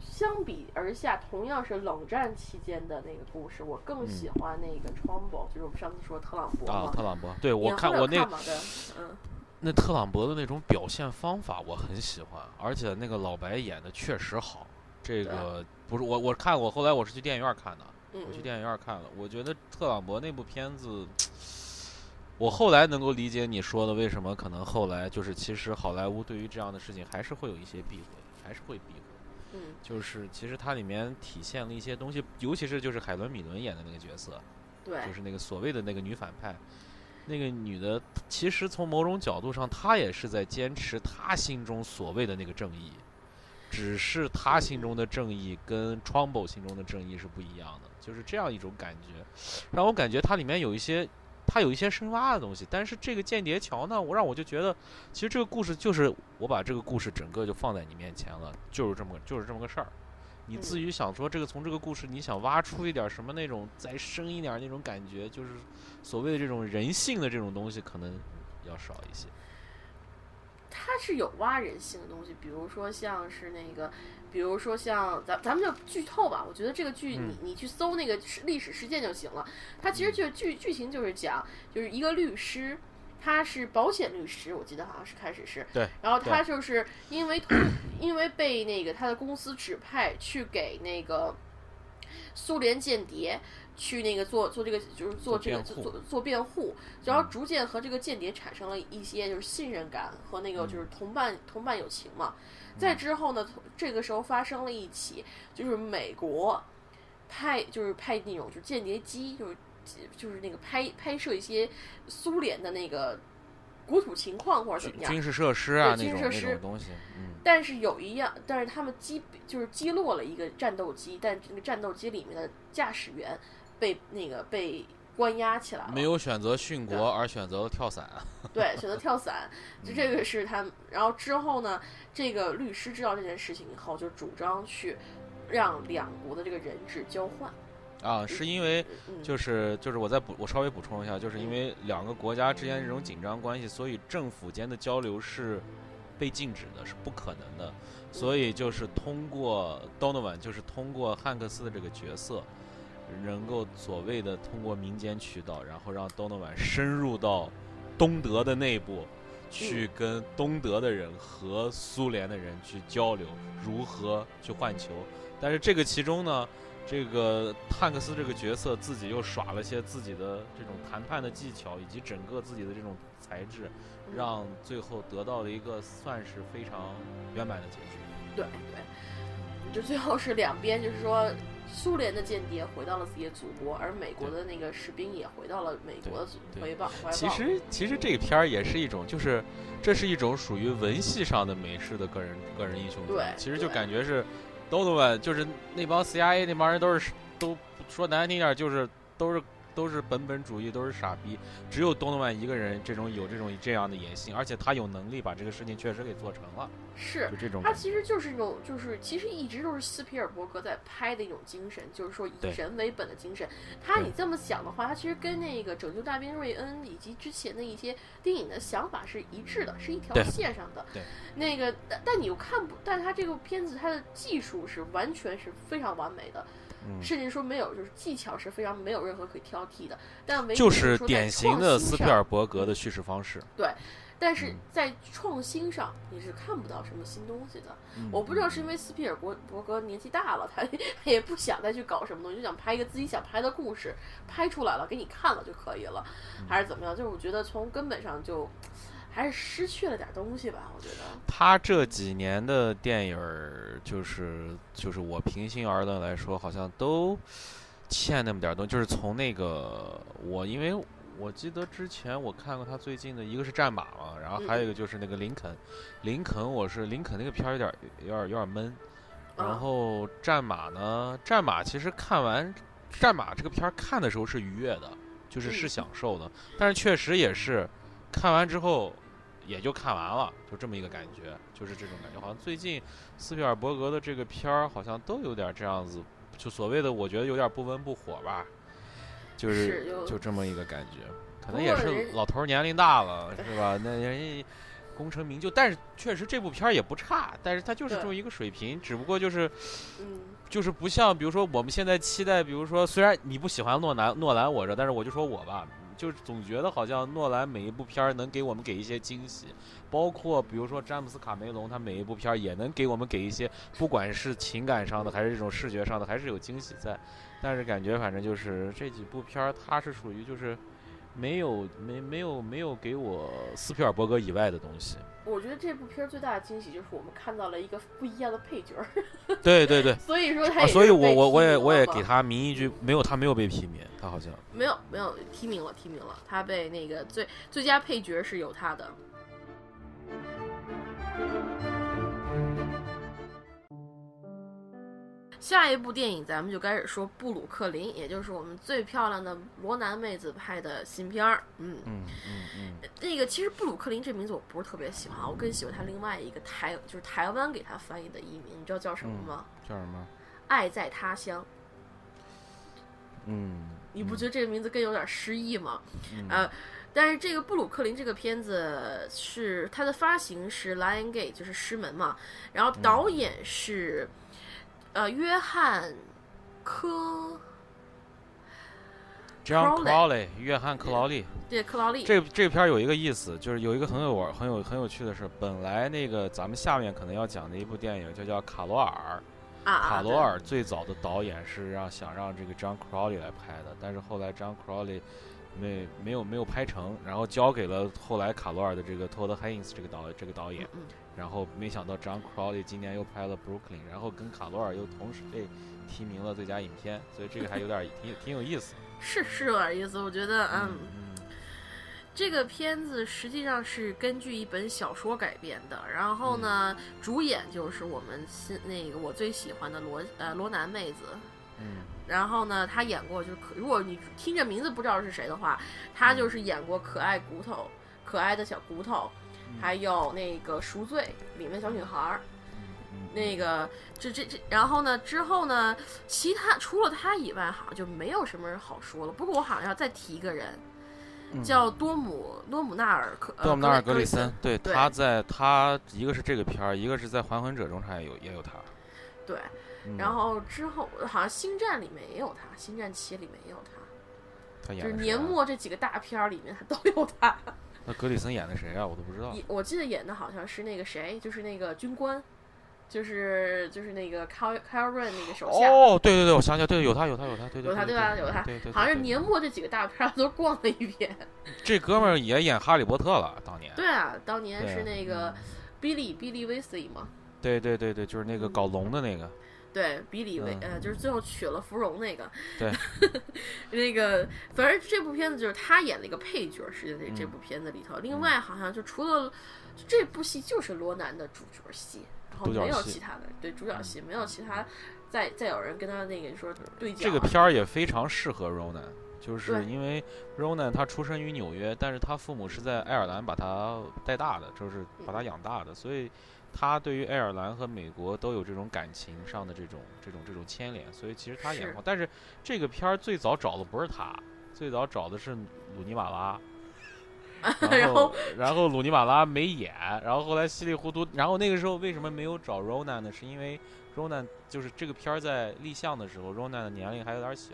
S2: 相比而下，同样是冷战期间的那个故事，我更喜欢那个 Trumbo，、就是我们上次说特朗普
S1: 嗯啊，特朗普，对我看我那
S2: 来有看吗？对，嗯，(laughs)
S1: 那特朗普的那种表现方法我很喜欢，而且那个老白演的确实好。这个不是我我看我后来我是去电影院看的，我去电影院看了，我觉得特朗普那部片子，我后来能够理解你说的为什么可能后来就是其实好莱坞对于这样的事情还是会有一些避讳，还是会避讳。
S2: 嗯。
S1: 就是其实它里面体现了一些东西，尤其是就是海伦米伦演的那个角色，
S2: 对，
S1: 就是那个所谓的那个女反派，那个女的，其实从某种角度上，她也是在坚持她心中所谓的那个正义，只是她心中的正义跟 Trumbo 心中的正义是不一样的，就是这样一种感觉，让我感觉它里面有一些。它有一些深挖的东西，但是这个间谍桥呢，我让我就觉得，其实这个故事就是我把这个故事整个就放在你面前了，就是这么就是这么个事儿。你至
S2: 嗯
S1: 于想说这个从这个故事，你想挖出一点什么那种再深一点那种感觉，就是所谓的这种人性的这种东西，可能要少一些。
S2: 它是有挖人性的东西，比如说像是那个，比如说像咱咱们就剧透吧。我觉得这个剧
S1: 嗯
S2: 你你去搜那个事历史事件就行了。它其实就剧剧情就是讲，就是一个律师，他是保险律师，我记得好像是开始是。
S1: 对。
S2: 然后他就是因为因为被那个他的公司指派去给那个苏联间谍。去那个做做这个就是做这个
S1: 做
S2: 做做做辩护，然后逐渐和这个间谍产生了一些就是信任感和那个就是同伴同伴友情嘛。再之后呢，这个时候发生了一起就是美国派就是派那种就是间谍机，就是就是那个拍拍摄一些苏联的那个国土情况或者怎么样。
S1: 军事设施啊，那种那种东西，嗯，
S2: 但是有一样，但是他们击就是击落了一个战斗机，但这个战斗机里面的驾驶员被那个被关押起来了。
S1: 没有选择殉国，而选择了跳伞。(laughs)
S2: 对，选择跳伞，就这个是他。然后之后呢，这个律师知道这件事情以后，就主张去让两国的这个人质交换。
S1: 啊，是因为
S2: 嗯，
S1: 就是就是我再补我稍微补充一下，就是因为两个国家之间这种紧张关系，所以政府间的交流是被禁止的，是不可能的。所以就是通过 Donovan，就是通过汉克斯的这个角色，能够所谓的通过民间渠道，然后让 Donovan 深入到东德的内部，去跟东德的人和苏联的人去交流，如何去换球。但是这个其中呢，这个汉克斯这个角色自己又耍了些自己的这种谈判的技巧，以及整个自己的这种才智，
S2: 嗯
S1: 让最后得到了一个算是非常圆满的结局。
S2: 对对，就最后是两边，就是说。苏联的间谍回到了自己的祖国，而美国的那个士兵也回到了美国的祖
S1: 对
S2: 回报。怀
S1: 其实其实这个片儿也是一种，就是这是一种属于文戏上的美式的个人个人英雄主义
S2: 对。
S1: 其实就感觉是 Donovan，就是那帮 CIA 那帮人都是都说难听点，就是都是都是本本主义，都是傻逼，只有东诺曼一个人这种有这种这样的野心，而且他有能力把这个事情确实给做成了。
S2: 是，
S1: 就这种。
S2: 他其实就是那种，就是其实一直都是斯皮尔伯格在拍的一种精神，就是说以人为本的精神。他你这么想的话，他其实跟那个《拯救大兵瑞恩》以及之前的一些电影的想法是一致的，是一条线上的。
S1: 对。
S2: 那个，但但你又看不，但他这个片子，他的技术是完全是非常完美的，甚至说没有，就是技巧是非常没有任何可以挑剔的。但唯
S1: 就是典型的斯皮尔伯格的叙事方式。
S2: 对。但是在创新上，你是看不到什么新东西的。我不知道是因为斯皮尔伯伯格年纪大了，他 (laughs) 他也不想再去搞什么东西，就想拍一个自己想拍的故事，拍出来了给你看了就可以了，还是怎么样？就是我觉得从根本上就还是失去了点东西吧。我觉得
S1: 他这几年的电影儿，就是就是我平心而论来说，好像都欠那么点东西。就是从那个我因为。我记得之前我看过他最近的一个是战马嘛，然后还有一个就是那个林肯，林肯我是林肯那个片儿有点有点有点闷，然后战马呢，战马其实看完战马这个片儿看的时候是愉悦的，就是是享受的，但是确实也是看完之后也就看完了，就这么一个感觉，就是这种感觉，好像最近斯皮尔伯格的这个片儿好像都有点这样子，就所谓的我觉得有点不温不火吧。就是就这么一个感觉，可能也是老头年龄大了，是吧？那人家功成名就，但是确实这部片儿也不差，但是它就是这么一个水平，只不过就是，就是不像比如说我们现在期待，比如说虽然你不喜欢诺兰，诺兰我这，但是我就说我吧，就是总觉得好像诺兰每一部片儿能给我们给一些惊喜，包括比如说詹姆斯卡梅隆，他每一部片儿也能给我们给一些，不管是情感上的还是这种视觉上的，还是有惊喜在。但是感觉反正就是这几部片儿，它是属于就是没有没没有没有给我斯皮尔伯格以外的东西。
S2: 我觉得这部片儿最大的惊喜就是我们看到了一个不一样的配角。(laughs)
S1: 对对对。
S2: 所以说他，
S1: 所以我我我也我也给他名一句，没有他没有被提名，他好像
S2: 没有没有提名了提名了，他被那个最最佳配角是有他的。下一部电影，咱们就开始说布鲁克林，也就是我们最漂亮的罗南妹子拍的新片儿。
S1: 嗯嗯嗯嗯。
S2: 那个其实布鲁克林这名字我不是特别喜欢，我更喜欢他另外一个台，就是台湾给他翻译的译名，你知道叫什么吗？
S1: 叫什么？
S2: 爱在他乡。
S1: 嗯。
S2: 你不觉得这个名字更有点诗意吗？呃，但是这个布鲁克林这个片子是它的发行是 Lion Gate，就是狮门嘛，然后导演是。呃，约翰科
S1: ，John Crowley，约翰克劳利，
S2: 对，克劳利。
S1: 这这片儿有一个意思，就是有一个很有玩、很有很有趣的是。本来那个咱们下面可能要讲的一部电影就叫《卡罗尔》，卡罗尔最早的导演是让想让这个 John Crowley 来拍的，但是后来 John Crowley 没没有没有拍成，然后交给了后来卡罗尔的这个托德·海因斯这个导这个导演。然后没想到 John Crowley 今年又拍了《Brooklyn》，然后跟卡罗尔又同时被提名了最佳影片，所以这个还有点挺挺有意思。(laughs)
S2: 是是有点意思，我觉得嗯，这个片子实际上是根据一本小说改编的。然后呢，主演就是我们新那个我最喜欢的罗呃罗南妹子。
S1: 嗯。
S2: 然后呢，她演过就是可如果你听着名字不知道是谁的话，她就是演过《可爱骨头》《可爱的小骨头》。还有那个赎罪里面小女孩儿，那个这这这，然后呢之后呢，其他除了他以外，好像就没有什么人好说了。不过我好像要再提一个人，叫多姆多姆纳尔克
S1: 多姆纳尔格
S2: 里
S1: 森，对，他在他一个是这个片儿，一个是在还魂者中他也有也有他，
S2: 对，然后之后好像星战里面也有他，星战七里面也有他，就是年末这几个大片儿里面他都有他。
S1: 那格里森演的谁啊？我都不知道。
S2: 我记得演的好像是那个谁，就是那个军官，就是就是那个 Kyle Kyle Ren 那个手下。
S1: 哦，对对对，我想起来，对，有他有他有他，对对。
S2: 有他对吧？有他，好像是年末这几个大片都逛了一遍。(laughs)
S1: 这哥们儿也演哈利波特了，当年。
S2: 对啊，当年是那个 Billy Billy Weasley 嘛。
S1: 对对对对，就是那个搞龙的那个。
S2: 对比利维呃，就是最后娶了芙蓉那个。
S1: 对，(laughs)
S2: 那个反正这部片子就是他演了一个配角，是在这部片子里头。另外好像就除了这部戏就是罗南的主角戏，然后没有其他的，对主角戏没有其他，再再有人跟他那个说对
S1: 这个片儿也非常适合罗南，就是因为 Ronan 他出生于纽约，但是他父母是在爱尔兰把他带大的，就是把他养大的，所以他对于爱尔兰和美国都有这种感情上的这种这种这种牵连，所以其实他演好。但是这个片儿最早找的不是他，最早找的是鲁尼马拉。(laughs) 然后，然后鲁尼马拉没演，然后后来稀里糊涂，然后那个时候为什么没有找 Ronan 呢？是因为 Ronan 就是这个片儿在立项的时候，Ronan 的年龄还有点小，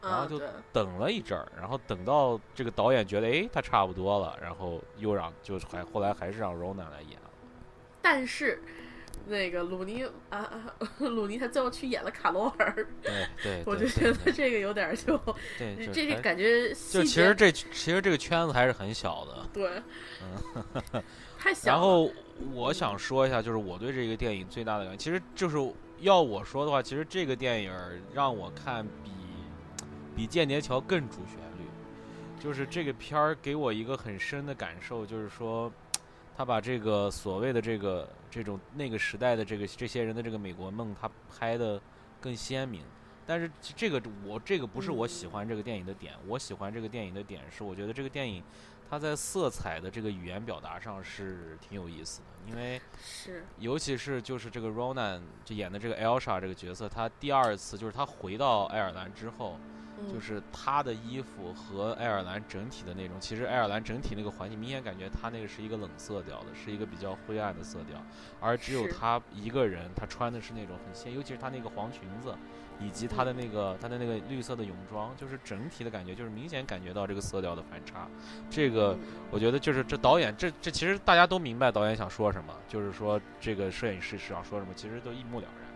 S1: 然后就等了一阵儿，然后等到这个导演觉得哎他差不多了，然后又让就还后来还是让 Ronan 来演了，
S2: 但是。那个鲁尼啊啊，鲁尼他最后去演了卡罗尔，
S1: 对对，
S2: 我就觉得这个有点就，
S1: 对，
S2: 这个感觉
S1: 就其实这其实这个圈子还是很小的，
S2: 对，
S1: 嗯，(laughs)
S2: 太小。
S1: 然后我想说一下，就是我对这个电影最大的感觉，其实就是要我说的话，其实这个电影让我看比比《间谍桥》更主旋律，就是这个片儿给我一个很深的感受，就是说。他把这个所谓的这个这种那个时代的这个这些人的这个美国梦，他拍的更鲜明。但是这个我这个不是我喜欢这个电影的点，我喜欢这个电影的点是，我觉得这个电影它在色彩的这个语言表达上是挺有意思的，因为
S2: 是
S1: 尤其是就是这个 Ronan 就演的这个 Elsa 这个角色，他第二次就是他回到爱尔兰之后。就是他的衣服和爱尔兰整体的那种，其实爱尔兰整体那个环境，明显感觉他那个是一个冷色调的，是一个比较灰暗的色调，而只有他一个人，他穿的是那种很鲜，尤其是他那个黄裙子，以及他的那个他的那个绿色的泳装，就是整体的感觉，就是明显感觉到这个色调的反差。这个我觉得就是这导演，这这其实大家都明白导演想说什么，就是说这个摄影师是想说什么，其实都一目了然。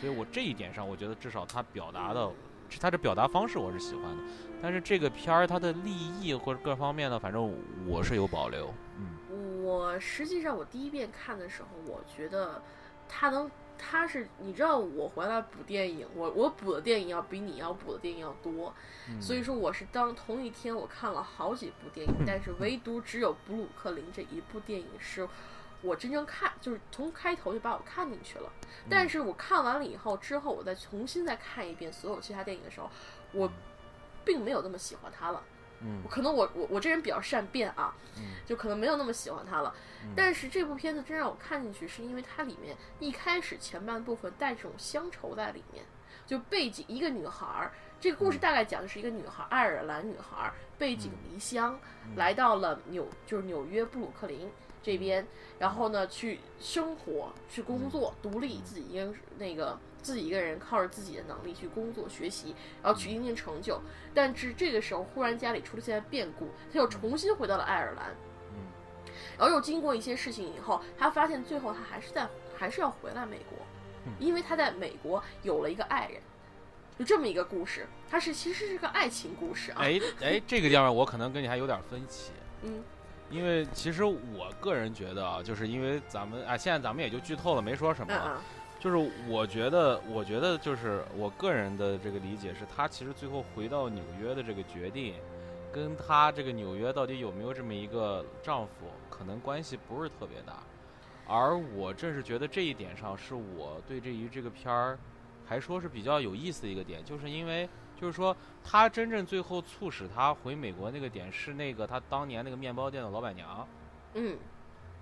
S1: 所以我这一点上，我觉得至少他表达的。他的表达方式我是喜欢的，但是这个片儿它的立意或者各方面呢，反正我是有保留。
S2: 嗯，我实际上我第一遍看的时候，我觉得他能，他是你知道我回来补电影，我我补的电影要比你要补的电影要多，所以说我是当同一天我看了好几部电影，但是唯独只有布鲁克林这一部电影是。我真正看就是从开头就把我看进去了，但是我看完了以后，之后我再重新再看一遍所有其他电影的时候，我并没有那么喜欢它了。
S1: 嗯，
S2: 可能我我我这人比较善变啊，就可能没有那么喜欢它了。但是这部片子真让我看进去，是因为它里面一开始前半部分带这种乡愁在里面，就背景一个女孩儿，这个故事大概讲的是一个女孩，爱尔兰女孩，背井离乡，来到了纽就是纽约布鲁克林。这边，然后呢，去生活，去工作，独立自己一个那个自己一个人靠着自己的能力去工作学习，然后取一定成就。但是这个时候，忽然家里出了现变故，他又重新回到了爱尔兰。
S1: 嗯，
S2: 然后又经过一些事情以后，他发现最后他还是在还是要回来美国，因为他在美国有了一个爱人，就这么一个故事。它是其实是个爱情故事啊。
S1: 哎哎，这个地方我可能跟你还有点分歧。
S2: 嗯。
S1: 因为其实我个人觉得啊，就是因为咱们啊，现在咱们也就剧透了，没说什么。就是我觉得，我觉得就是我个人的这个理解是，他其实最后回到纽约的这个决定，跟他这个纽约到底有没有这么一个丈夫，可能关系不是特别大。而我正是觉得这一点上，是我对这一这个片儿，还说是比较有意思的一个点，就是因为。就是说，他真正最后促使他回美国那个点是那个他当年那个面包店的老板娘，
S2: 嗯，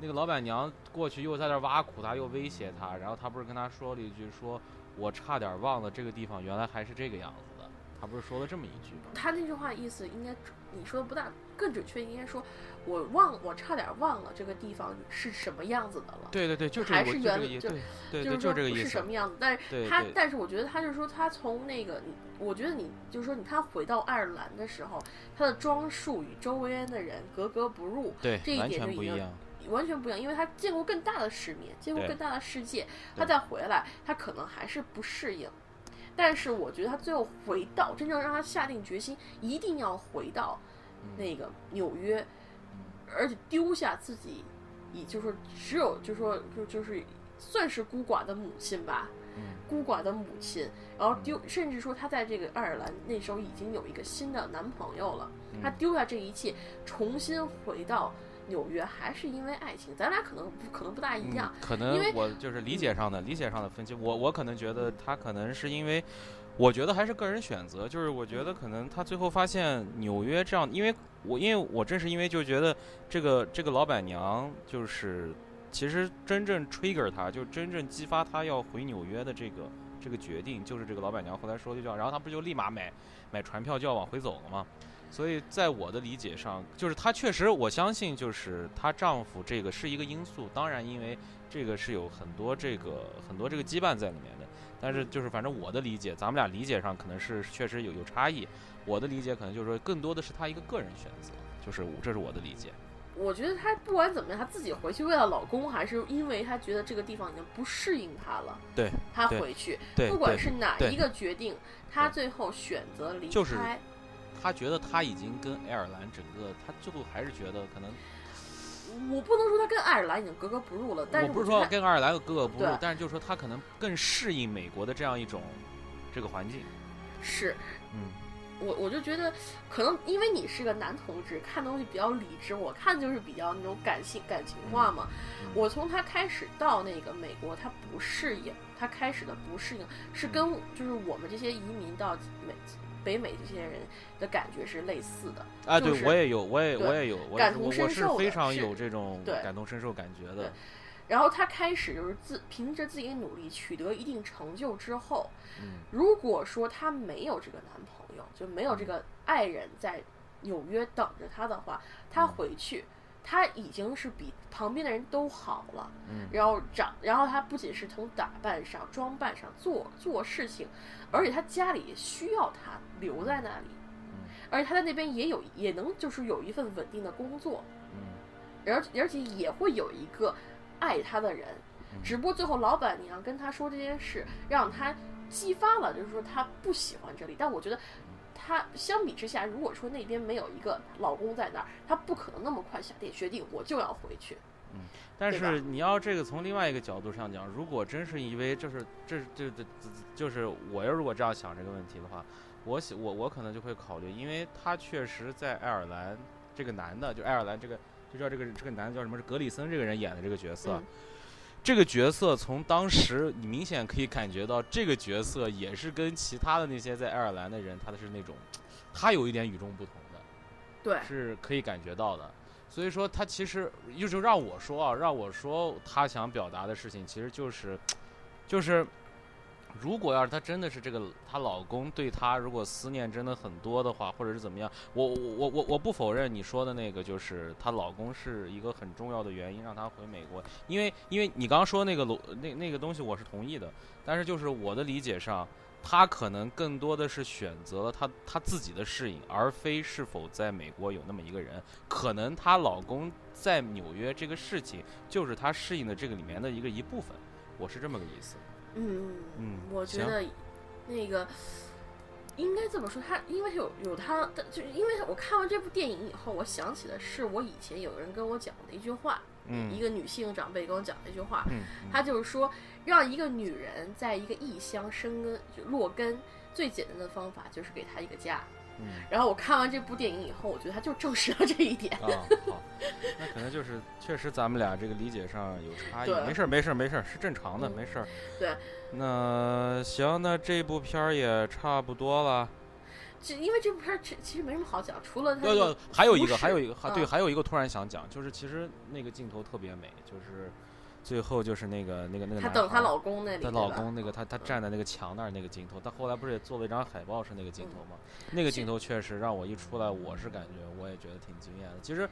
S1: 那个老板娘过去又在那挖苦他，又威胁他，然后他不是跟他说了一句，说我差点忘了这个地方原来还是这个样子的，他不是说了这么一句吗？
S2: 他那句话意思应该你说的不大，更准确应该说。我忘，我差点忘了这个地方是什么样子的了。
S1: 对对对，就
S2: 还是原
S1: 就对
S2: 就
S1: 是说
S2: 不是什么样子。但是他，但是我觉得他就是说，他从那个，我觉得你就是说，你他回到爱尔兰的时候，他的装束与周围的人格格不入。
S1: 对，
S2: 这一点就已经完全不一样，因为他见过更大的世面，见过更大的世界，他再回来，他可能还是不适应。但是我觉得他最后回到，真正让他下定决心，一定要回到那个纽约。而且丢下自己，以就是说只有就是说就就是算是孤寡的母亲吧，孤寡的母亲，然后丢，甚至说她在这个爱尔兰那时候已经有一个新的男朋友了，她丢下这一切，重新回到纽约，还是因为爱情？咱俩可能可能不大一样，
S1: 可能我就是理解上的理解上的分歧，我我可能觉得他可能是因为。我觉得还是个人选择，就是我觉得可能他最后发现纽约这样，因为我因为我正是因为就觉得这个这个老板娘就是其实真正 trigger 他，就真正激发他要回纽约的这个这个决定，就是这个老板娘后来说的叫，然后他不就立马买买船票就要往回走了吗？所以在我的理解上，就是她确实我相信就是她丈夫这个是一个因素，当然因为这个是有很多这个很多这个羁绊在里面的。但是就是反正我的理解，咱们俩理解上可能是确实有有差异。我的理解可能就是说，更多的是她一个个人选择，就是这是我的理解。
S2: 我觉得她不管怎么样，她自己回去为了老公，还是因为她觉得这个地方已经不适应她了。
S1: 对，
S2: 她回去，不管是哪一个决定，她最后选择离开。
S1: 就是她觉得她已经跟爱尔兰整个，她最后还是觉得可能。
S2: 我不能说他跟爱尔兰已经格格不入了，但是
S1: 我不是说跟爱尔兰格格不入，但是就是说他可能更适应美国的这样一种这个环境。
S2: 是，
S1: 嗯，
S2: 我我就觉得可能因为你是个男同志，看东西比较理智，我看就是比较那种感性感情化嘛。我从他开始到那个美国，他不适应，他开始的不适应是跟就是我们这些移民到美。北美这些人的感觉是类似的
S1: 啊，对我也有，我也我也有，
S2: 感同身受
S1: 我是非常有这种感同身受感觉的。
S2: 然后他开始就是自凭着自己的努力取得一定成就之后，
S1: 嗯，
S2: 如果说他没有这个男朋友，就没有这个爱人在纽约等着他的话，他回去。他已经是比旁边的人都好了，
S1: 嗯，
S2: 然后长，然后他不仅是从打扮上、装扮上、做做事情，而且他家里也需要他留在那里，
S1: 嗯，
S2: 而且他在那边也有也能就是有一份稳定的工作，
S1: 嗯，
S2: 而而且也会有一个爱他的人，只不过最后老板娘跟他说这件事，让他激发了，就是说他不喜欢这里，但我觉得。她相比之下，如果说那边没有一个老公在那儿，他不可能那么快下定决定我就要回去。
S1: 嗯，但是你要这个从另外一个角度上讲，如果真是因为就是这这这就是我要如果这样想这个问题的话，我想我我可能就会考虑，因为他确实在爱尔兰这个男的，就爱尔兰这个就叫这个这个男的叫什么？是格里森这个人演的这个角色。这个角色从当时你明显可以感觉到，这个角色也是跟其他的那些在爱尔兰的人，他的是那种，他有一点与众不同的，
S2: 对，
S1: 是可以感觉到的。所以说他其实就是让我说啊，让我说他想表达的事情，其实就是，就是。如果要是她真的是这个，她老公对她如果思念真的很多的话，或者是怎么样，我我我我我不否认你说的那个，就是她老公是一个很重要的原因让她回美国，因为因为你刚刚说那个那那个东西我是同意的，但是就是我的理解上，她可能更多的是选择了她她自己的适应，而非是否在美国有那么一个人，可能她老公在纽约这个事情就是她适应的这个里面的一个一部分，我是这么个意思。
S2: 嗯
S1: 嗯，
S2: 我觉得那个应该这么说，他因为有有他的，就因为我看完这部电影以后，我想起的是我以前有人跟我讲的一句话，
S1: 嗯，
S2: 一个女性长辈跟我讲的一句话，
S1: 嗯，
S2: 他就是说，让一个女人在一个异乡生根就落根，最简单的方法就是给她一个家。然后我看完这部电影以后，我觉得他就证实了这一点。
S1: 啊，好，那可能就是确实咱们俩这个理解上有差异。没事儿，没事儿，没事儿，是正常的，没事儿。
S2: 对。
S1: 那行，那这部片儿也差不多了。
S2: 这因为这部片儿其其实没什么好讲，除了它。
S1: 对对，还有一个，还有一个，还对，还有一个突然想讲，就是其实那个镜头特别美，就是。最后就是那个那个那个，
S2: 她等她老公那里，
S1: 她老公那个，她她站在那个墙那儿那个镜头，她后来不是也做了一张海报是那个镜头吗？那个镜头确实让我一出来，我是感觉我也觉得挺惊艳的。其实，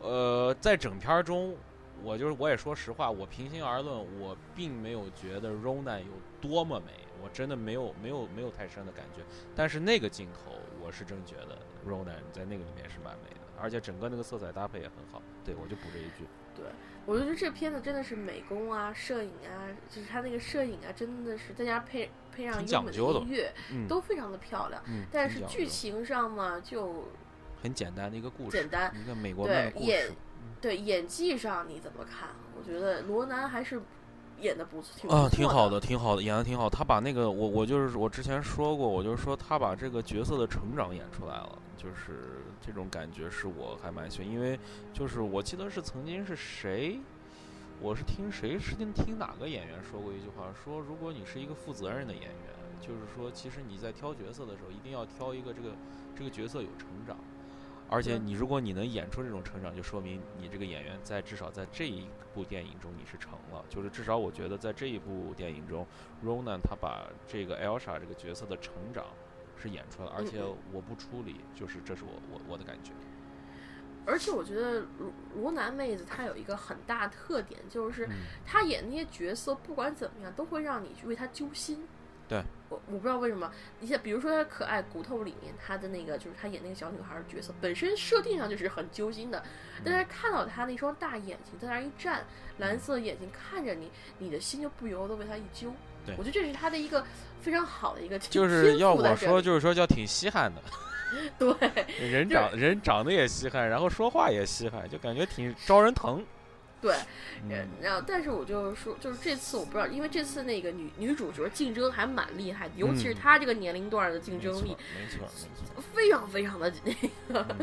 S1: 呃，在整片中，我就是我也说实话，我平心而论，我并没有觉得 Ronan 有多么美，我真的没有没有没有太深的感觉。但是那个镜头，我是真觉得 Ronan 在那个里面是蛮美的，而且整个那个色彩搭配也很好。对我就补这一句。
S2: 对。我觉得这片子真的是美工啊、摄影啊，就是他那个摄影啊，真的是再加配配上优美的音乐，都非常的漂亮。但是剧情上嘛，就
S1: 很简单的一个故
S2: 事，简单
S1: 一个美国
S2: 对演对演技上你怎么看？我觉得罗南还是演的不错，
S1: 啊，
S2: 挺
S1: 好的，挺好的，演的挺好。他把那个我我就是我之前说过，我就是说他把这个角色的成长演出来了，就是。这种感觉是我还蛮喜欢，因为就是我记得是曾经是谁，我是听谁是听听哪个演员说过一句话，说如果你是一个负责任的演员，就是说，其实你在挑角色的时候，一定要挑一个这个这个角色有成长，而且你如果你能演出这种成长，就说明你这个演员在至少在这一部电影中你是成了。就是至少我觉得在这一部电影中，Ronan 他把这个 Elsa 这个角色的成长是演出来了，而且我不出理，就是这是我我我的感觉。
S2: 而且我觉得罗罗南妹子她有一个很大特点，就是她演那些角色，不管怎么样，都会让你去为她揪心。
S1: 对，
S2: 我我不知道为什么，你像比如说她可爱骨头里面，他的那个就是他演那个小女孩的角色，本身设定上就是很揪心的，但是看到他那双大眼睛在那一站，蓝色眼睛看着你，你的心就不由得为他一揪。
S1: 对，
S2: 我觉得这是他的一个非常好的一个，
S1: 就是要我说，就是说叫挺稀罕的。(laughs)
S2: 对，
S1: 人长人长得也稀罕，然后说话也稀罕，就感觉挺招人疼。
S2: 对，然后但是我就说，就是这次我不知道，因为这次那个女女主角竞争还蛮厉害的，尤其是她这个年龄段的竞争力，
S1: 没错，没错，
S2: 非常非常的那个，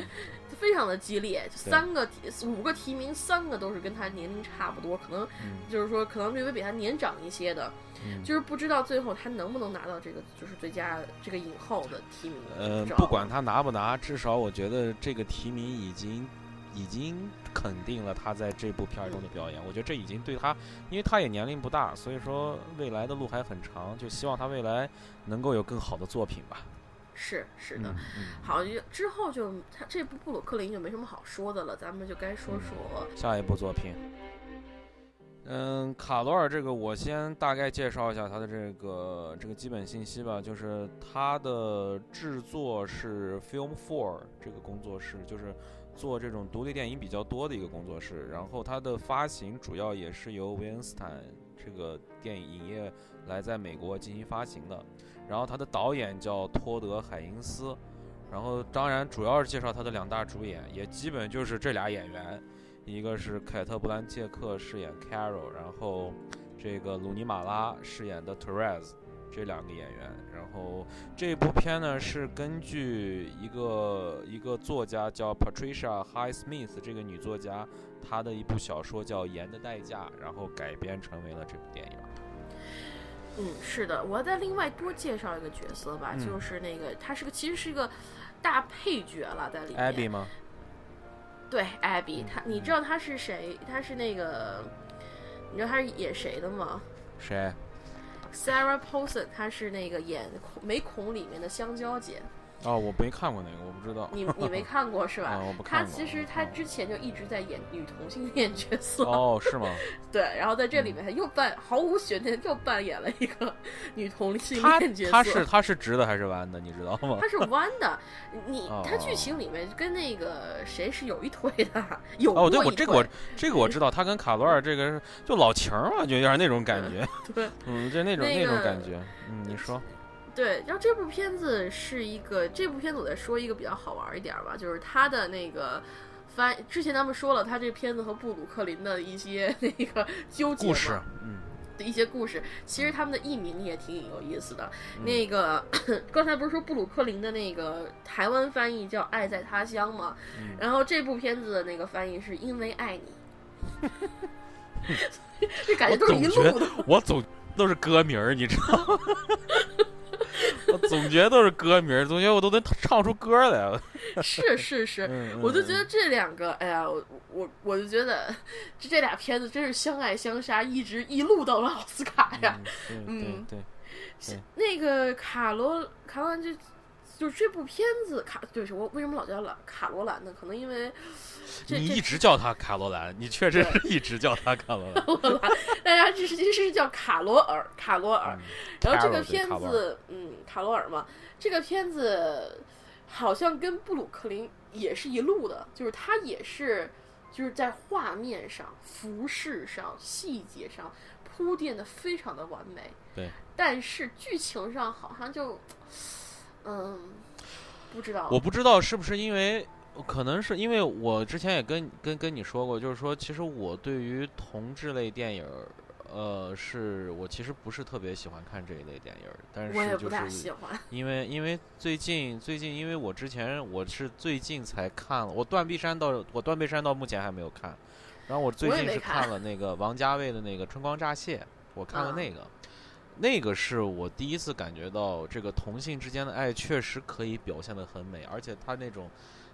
S2: 非常的 (laughs) 激烈。三个五个提名，三个都是跟她年龄差不多，可能就是说可能略微比她年长一些的。就是不知道最后她能不能拿到这个就是最佳这个影后的提名。
S1: 呃，不管她拿不拿，至少我觉得这个提名已经已经肯定了他在这部片儿中的表演。我觉得这已经对他，因为他也年龄不大，所以说未来的路还很长。就希望他未来能够有更好的作品吧。
S2: 是是的，好，之后就他这部布鲁克林就没什么好说的了，咱们就该说说
S1: 下一部作品。嗯，卡罗尔这个我先大概介绍一下他的这个这个基本信息吧，就是他的制作是 Film Four 这个工作室，就是做这种独立电影比较多的一个工作室。然后它的发行主要也是由维恩斯坦这个电影影业来在美国进行发行的。然后他的导演叫托德海因斯，然后当然主要是介绍他的两大主演，也基本就是这俩演员。一个是凯特·布兰切克饰演 Carol，然后这个鲁尼·马拉饰演的 Therese，这两个演员。然后这部片呢是根据一个一个作家叫 Patricia Highsmith 这个女作家她的一部小说叫《盐的代价》，然后改编成为了这部电影。
S2: 嗯，是的，我要再另外多介绍一个角色吧，就是那个他是个其实是一个大配角了，在里面。
S1: Abby 吗？
S2: 对，Abby，他你知道他是谁？他是那个，你知道他是演谁的吗？
S1: 谁
S2: ？Sarah Paulson，她是那个演《美孔》里面的香蕉姐。
S1: 哦，我没看过那个，我不知道。
S2: 你你没看过是吧？(laughs)
S1: 我
S2: 他其实他之前就一直在演女同性恋角色。
S1: 哦，是吗？(laughs)
S2: 对，然后在这里面他又扮毫无悬念又扮演了一个 (laughs) 女同性恋角色。
S1: 他是他是直的还是弯的？你知道吗？
S2: 他是弯的。你他剧情里面跟那个谁是有一腿的？有
S1: 哦，对我这个我这个我知道，他跟卡罗尔这个就老情嘛，就有点那种感觉。
S2: 对，
S1: 嗯，就那种那种感觉。嗯，你说。
S2: 对，然后这部片子是一个，这部片子我再说一个比较好玩一点吧，就是它的那个翻，之前咱们说了，它这片子和布鲁克林的一些那个纠结
S1: 故事，嗯，
S2: 的一些故事，其实他们的译名也挺有意思的。那个刚才不是说布鲁克林的那个台湾翻译叫《爱在他乡》吗？然后这部片子的那个翻译是因为爱你，(laughs) 这感觉都是一路的，
S1: 我总都是歌名儿，你知道吗？(laughs) (laughs) 我总觉得都是歌名，总觉得我都能唱出歌来了。(laughs)
S2: 是是是，我就觉得这两个，哎呀，我我我就觉得这这俩片子真是相爱相杀，一直一路到了奥斯卡呀。
S1: 嗯，对，
S2: 那个卡罗卡罗兰就是这部片子卡，就是我为什么老叫兰卡罗兰呢？可能因为。
S1: 你一直叫他卡罗兰，你确实是 (laughs) 一直叫他卡罗
S2: 兰。大家这其实是叫卡罗尔，卡罗尔。然后这个片子，嗯，卡罗尔嘛，这个片子好像跟布鲁克林也是一路的，就是他也是就是在画面上、服饰上、细节上铺垫的非常的完美。
S1: 对。
S2: 但是剧情上好像就，嗯，不知道。
S1: 我不知道是不是因为。可能是因为我之前也跟跟跟你说过，就是说，其实我对于同志类电影，呃，是我其实不是特别喜欢看这一类电影，但是就是因为因为最近最近，因为我之前我是最近才看了，我断臂山到我断臂山到目前还没有看，然后我最近是看了那个王家卫的那个《春光乍泄》，我看了那个。那个是我第一次感觉到这个同性之间的爱确实可以表现的很美，而且他那种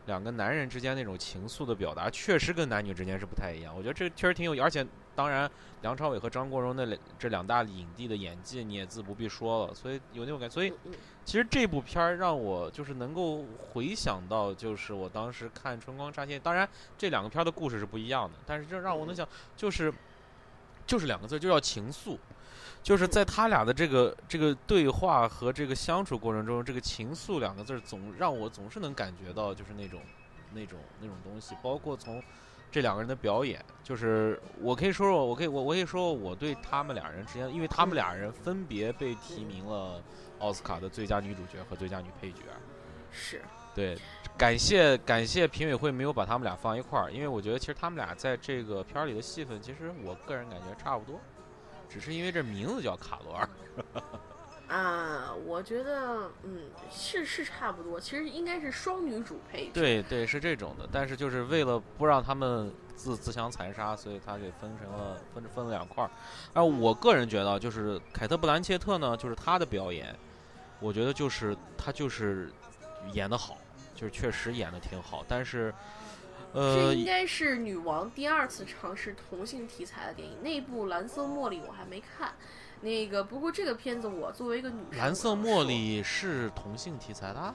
S1: 两个男人之间那种情愫的表达，确实跟男女之间是不太一样。我觉得这确实挺有，而且当然梁朝伟和张国荣那两这两大影帝的演技你也自不必说了，所以有那种感。所以其实这部片儿让我就是能够回想到，就是我当时看《春光乍泄》，当然这两个片儿的故事是不一样的，但是这让我能想就是就是两个字，就叫情愫。就是在他俩的这个这个对话和这个相处过程中，这个情愫两个字总让我总是能感觉到，就是那种那种那种东西。包括从这两个人的表演，就是我可以说说，我可以我我可以说我对他们俩人之间，因为他们俩人分别被提名了奥斯卡的最佳女主角和最佳女配角。
S2: 是。
S1: 对，感谢感谢评委会没有把他们俩放一块儿，因为我觉得其实他们俩在这个片儿里的戏份，其实我个人感觉差不多。只是因为这名字叫卡罗尔，(laughs)
S2: 啊，我觉得，嗯，是是差不多，其实应该是双女主配。
S1: 对对，是这种的，但是就是为了不让他们自自相残杀，所以他给分成了分分了两块儿。啊，我个人觉得，就是凯特·布兰切特呢，就是她的表演，我觉得就是她就是演的好，就是确实演的挺好，但是。
S2: 这应该是女王第二次尝试同性题材的电影。那部《蓝色茉莉》我还没看，那个不过这个片子我作为一个女生，
S1: 蓝色茉莉是同性题材的？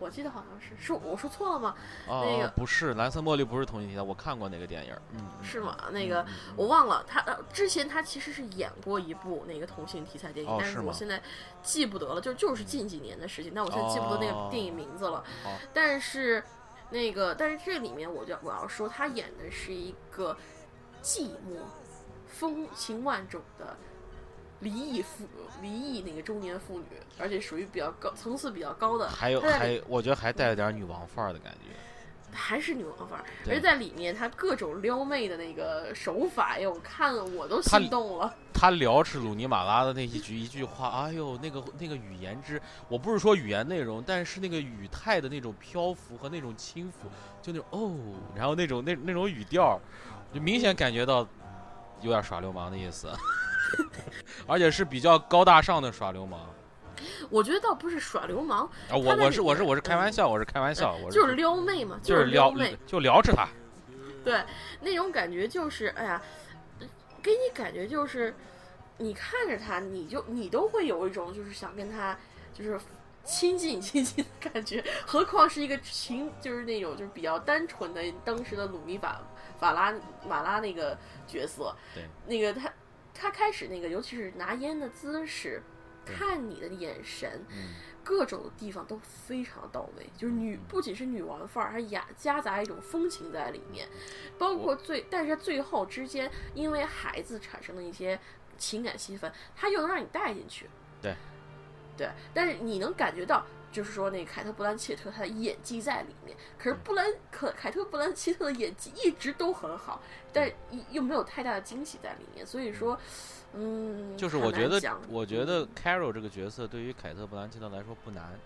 S2: 我记得好像是，是我说错了吗？
S1: 那个不是，蓝色茉莉不是同性题材，我看过那个电影。嗯，
S2: 是吗？那个我忘了，他之前他其实是演过一部那个同性题材电影，但是我现在记不得了，就就是近几年的事情，但我现在记不得那个电影名字了。但是。那个，但是这里面我就我要说，他演的是一个寂寞、风情万种的离异妇、离异那个中年妇女，而且属于比较高层次比较高的。
S1: 还有还，我觉得还带了点女王范儿的感觉。
S2: 还是女王范儿，而在里面她各种撩妹的那个手法，哎呦，我看了我都心动了。
S1: 他聊是鲁尼马拉的那一句一句话，哎呦，那个那个语言之，我不是说语言内容，但是那个语态的那种漂浮和那种轻浮，就那种哦，然后那种那那种语调，就明显感觉到有点耍流氓的意思，(laughs) 而且是比较高大上的耍流氓。
S2: 我觉得倒不是耍流氓
S1: 啊，我我是我是我是开玩笑，我是开玩笑，我
S2: 就是撩妹嘛，
S1: 就是
S2: 撩妹，
S1: 就撩着他。
S2: 对，那种感觉就是，哎呀，给你感觉就是，你看着他，你就你都会有一种就是想跟他就是亲近亲近的感觉，何况是一个情，就是那种就是比较单纯的当时的鲁尼法法拉马拉那个角色，
S1: 对，
S2: 那个他他开始那个尤其是拿烟的姿势。看你的眼神，各种地方都非常到位，就是女不仅是女王范儿，还雅夹杂一种风情在里面，包括最，但是最后之间因为孩子产生的一些情感戏份，他又能让你带进去，
S1: 对，
S2: 对，但是你能感觉到。就是说，那凯特·布兰切特她的演技在里面，可是布兰可凯特·布兰切特的演技一直都很好，但又没有太大的惊喜在里面，所以说，嗯，
S1: 就是我觉得，我觉得 Carol 这个角色对于凯特·布兰切特来说不难，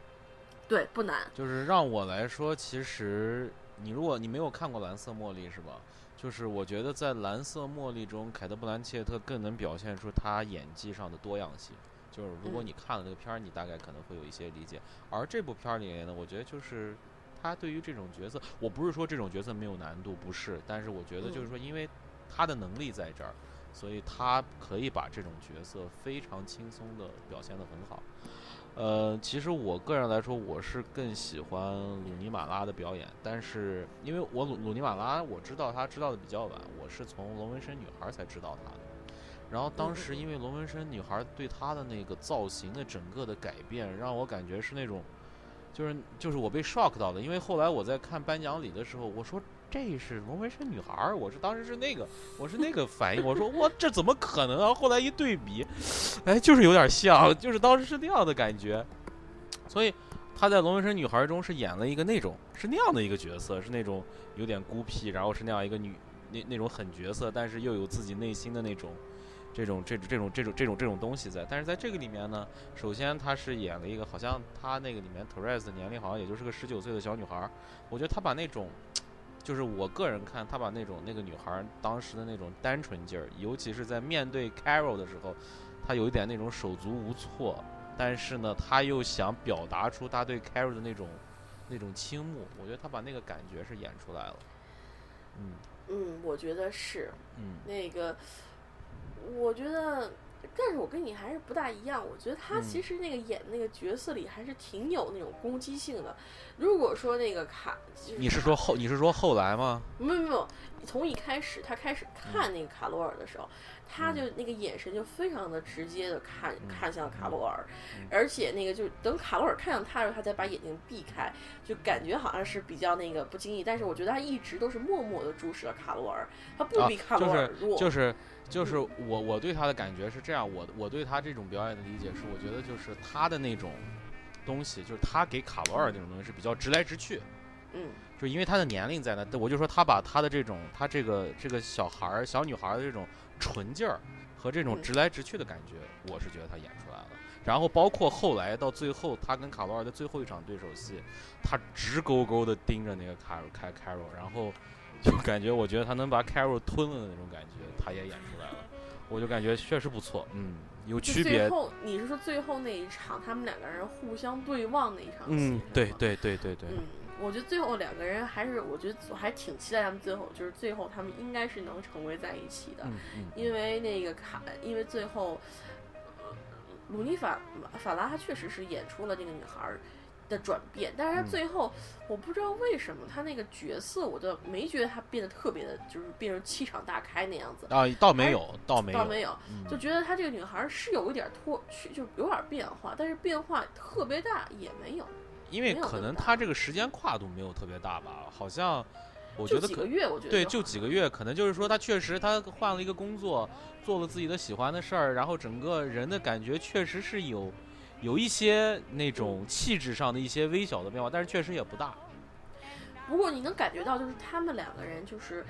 S2: 对，不难。
S1: 就是让我来说，其实你如果你没有看过《蓝色茉莉》是吧？就是我觉得在《蓝色茉莉》中，凯特·布兰切特更能表现出她演技上的多样性。就是如果你看了这个片儿，你大概可能会有一些理解。而这部片儿里面呢，我觉得就是他对于这种角色，我不是说这种角色没有难度，不是。但是我觉得就是说，因为他的能力在这儿，所以他可以把这种角色非常轻松的表现得很好。呃，其实我个人来说，我是更喜欢鲁尼马拉的表演。但是因为我鲁鲁尼马拉，我知道他知道的比较晚，我是从《龙纹身女孩》才知道他的。然后当时因为龙纹身女孩对她的那个造型的整个的改变，让我感觉是那种，就是就是我被 shock 到的。因为后来我在看颁奖礼的时候，我说这是龙纹身女孩，我是当时是那个，我是那个反应，我说哇这怎么可能啊？后来一对比，哎就是有点像，就是当时是那样的感觉。所以她在龙纹身女孩中是演了一个那种是那样的一个角色，是那种有点孤僻，然后是那样一个女那那种狠角色，但是又有自己内心的那种。这种这种这种这种这种这种东西在，但是在这个里面呢，首先她是演了一个，好像她那个里面 Teresa 的年龄好像也就是个十九岁的小女孩，我觉得她把那种，就是我个人看她把那种那个女孩当时的那种单纯劲儿，尤其是在面对 Carol 的时候，他有一点那种手足无措，但是呢，他又想表达出他对 Carol 的那种那种倾慕。我觉得他把那个感觉是演出来了。嗯
S2: 嗯，我觉得是。
S1: 嗯，
S2: 那个，我觉得。但是我跟你还是不大一样，我觉得他其实那个演那个角色里还是挺有那种攻击性的。如果说那个卡，
S1: 你是说后你是说后来吗？
S2: 没有没有，从一开始他开始看那个卡罗尔的时候，他就那个眼神就非常的直接的看看向卡罗尔，而且那个就等卡罗尔看向他的时候，他才把眼睛避开，就感觉好像是比较那个不经意。但是我觉得他一直都是默默的注视着卡罗尔，他不比卡罗尔
S1: 弱。就是。就是我我对他的感觉是这样，我我对他这种表演的理解是，我觉得就是他的那种东西，就是他给卡罗尔那种东西是比较直来直去，
S2: 嗯，
S1: 就因为他的年龄在那，我就说他把他的这种他这个这个小孩儿小女孩的这种纯劲儿和这种直来直去的感觉，我是觉得他演出来了。然后包括后来到最后，他跟卡罗尔的最后一场对手戏，他直勾勾的盯着那个卡卡卡罗，然后。就感觉，我觉得他能把 Carol 吞了的那种感觉，他也演出来了，我就感觉确实不错，嗯，有区别。
S2: 最后你是说最后那一场，他们两个人互相对望那一场戏？
S1: 嗯，对对对对对。
S2: 嗯，我觉得最后两个人还是，我觉得我还挺期待他们最后，就是最后他们应该是能成为在一起的，因为那个卡，因为最后，鲁尼法法拉他确实是演出了这个女孩。的转变，但是他最后，我不知道为什么他那个角色，我都没觉得他变得特别的，就是变成气场大开那样子
S1: 啊，倒没有，倒没有，
S2: 倒没有，就觉得他这个女孩是有一点脱去，就有点变化，但是变化特别大也没有，
S1: 因为可能他这个时间跨度没有特别大吧，好像我觉得
S2: 几个月，我觉得
S1: 对，就几个月，可能就是说他确实他换了一个工作，做了自己的喜欢的事儿，然后整个人的感觉确实是有。有一些那种气质上的一些微小的变化，但是确实也不大。
S2: 不过你能感觉到，就是他们两个人，就是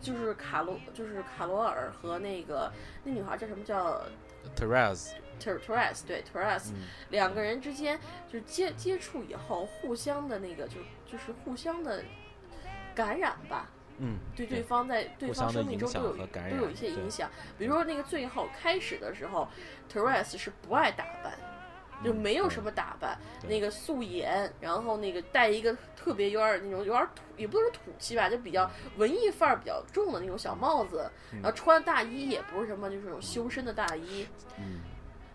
S2: 就是卡罗，就是卡罗尔和那个那女孩叫什么叫
S1: Therese，Therese
S2: 对 Therese 两个人之间就接接触以后，互相的那个就就是互相的感染吧。
S1: 嗯，
S2: 对对方在对方生命中都有都有一些影响。比如说那个最后开始的时候，Therese 是不爱打扮。就没有什么打扮，那个素颜，然后那个戴一个特别有点那种有点土，也不是土气吧，就比较文艺范儿比较重的那种小帽子，然后穿大衣也不是什么就是那种修身的大衣。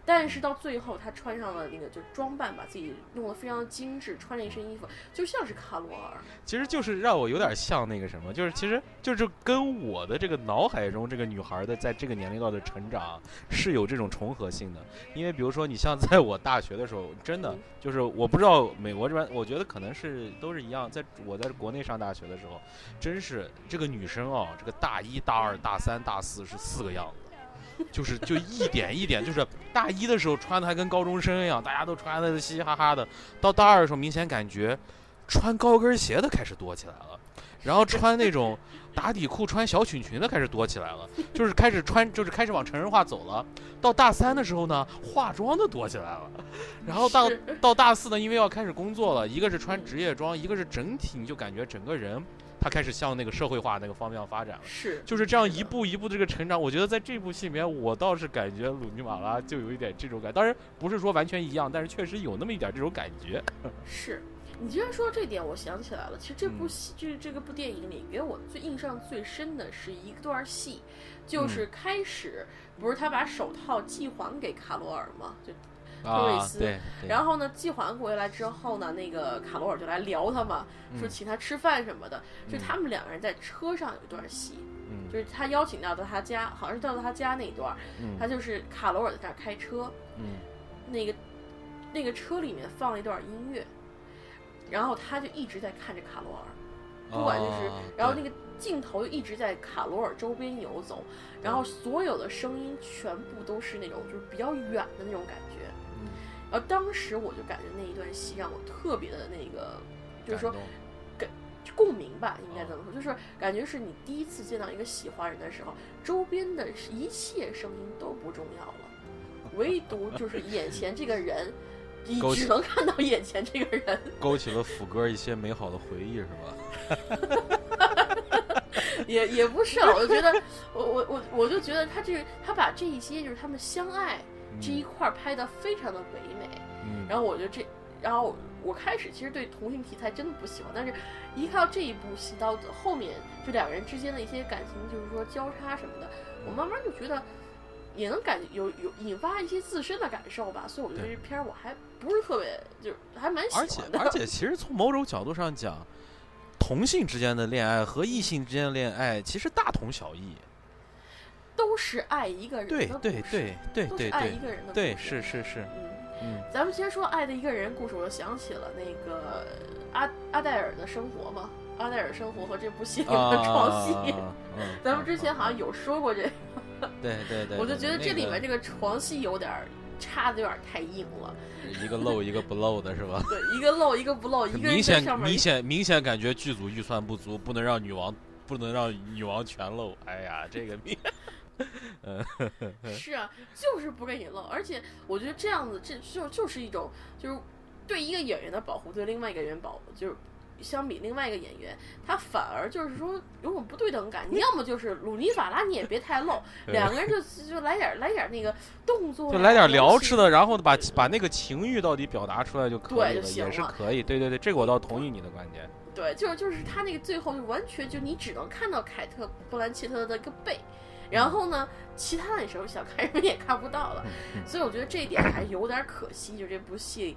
S2: 但是到最后，他穿上了那个就装扮，把自己弄得非常精致，穿了一身衣服，就像是卡罗尔。
S1: 其实就是让我有点像那个什么，就是其实就是跟我的这个脑海中这个女孩的在这个年龄段的成长是有这种重合性的。因为比如说你像在我大学的时候，真的就是我不知道美国这边，我觉得可能是都是一样。在我在国内上大学的时候，真是这个女生啊，这个大一大二大三大四是四个样子。就是就一点一点，就是大一的时候穿的还跟高中生一样，大家都穿的嘻嘻哈哈的。到大二的时候，明显感觉穿高跟鞋的开始多起来了，然后穿那种 (laughs) 打底裤、穿小裙裙的开始多起来了，就是开始穿，就是开始往成人化走了。到大三的时候呢，化妆的多起来了，然后到到大四呢，因为要开始工作了，一个是穿职业装，一个是整体你就感觉整个人。他开始向那个社会化那个方向发展了，
S2: 是，
S1: 就是这样一步一步的这个成长。我觉得在这部戏里面，我倒是感觉鲁尼马拉就有一点这种感，当然不是说完全一样，但是确实有那么一点这种感觉。(laughs)
S2: 是你既然说到这点，我想起来了，其实这部戏就是这个部电影里给我最印象最深的是一段戏，就是开始不是他把手套寄还给卡罗尔吗？就。特瑞斯，然后呢，寄还回来之后呢，那个卡罗尔就来聊他嘛，说请他吃饭什么的。就他们两个人在车上有一段戏，就是他邀请到到他家，好像是到他家那一段，他就是卡罗尔在那儿开车，那个那个车里面放了一段音乐，然后他就一直在看着卡罗尔，不管就是，然后那个镜头就一直在卡罗尔周边游走，然后所有的声音全部都是那种就是比较远的那种感觉。而当时我就感觉那一段戏让我特别的那个，就是说，感共鸣吧，应该怎么说？就是感觉是你第一次见到一个喜欢人的时候，周边的一切声音都不重要了，唯独就是眼前这个人，你只能看到眼前这个人，(laughs)
S1: 勾起了抚哥一些美好的回忆，是吧？(laughs)
S2: 也也不是，我就觉得，我我我我就觉得他这他把这一些就是他们相爱这一块拍的非常的唯美，
S1: 嗯，
S2: 然后我觉得这，然后我开始其实对同性题材真的不喜欢，但是一看到这一部戏到后面，就两个人之间的一些感情，就是说交叉什么的，我慢慢就觉得也能感有有引发一些自身的感受吧，所以我觉得这片儿我还不是特别，就是还蛮喜
S1: 而且
S2: 欢的。
S1: 而且，其实从某种角度上讲，同性之间的恋爱和异性之间的恋爱其实大同小异。
S2: 都是爱一个人的
S1: 对
S2: 故事，
S1: 对对对对
S2: 都是爱一个人的故
S1: 对，
S2: 事
S1: 是是是，
S2: 嗯。
S1: 嗯。
S2: 咱们先说爱的一个人故事，我就想起了那个阿阿黛尔的生活嘛，阿黛尔生活和这部戏里面的床戏，咱们之前好像有说过这个，
S1: 对对对，
S2: 我就觉得这里面这个床戏有点儿插的有点太硬了，
S1: 一个漏 (laughs) 一个不漏的是吧？
S2: 对，一个露一个不露，一个人
S1: 明显明显明显感觉剧组预算不足，不能让女王不能让女王全露。哎呀，这个命，
S2: 是啊，就是不给你露，而且我觉得这样子，这就就是一种就是对一个演员的保护，对另外一个演员保就是。相比另外一个演员，他反而就是说有种不对等感。你要么就是鲁尼法拉，你也别太露，(laughs) 两个人就就来点来点那个动作，
S1: 就来点聊吃的，然后把把那个情欲到底表达出来就可以了，
S2: 对
S1: 也是可以。对对对，这个我倒同意你的观点。
S2: 对，就是就是他那个最后就完全就你只能看到凯特·布兰切特的一个背，然后呢，其他的你时候想看什么也看不到了，所以我觉得这一点还有点可惜，就这部戏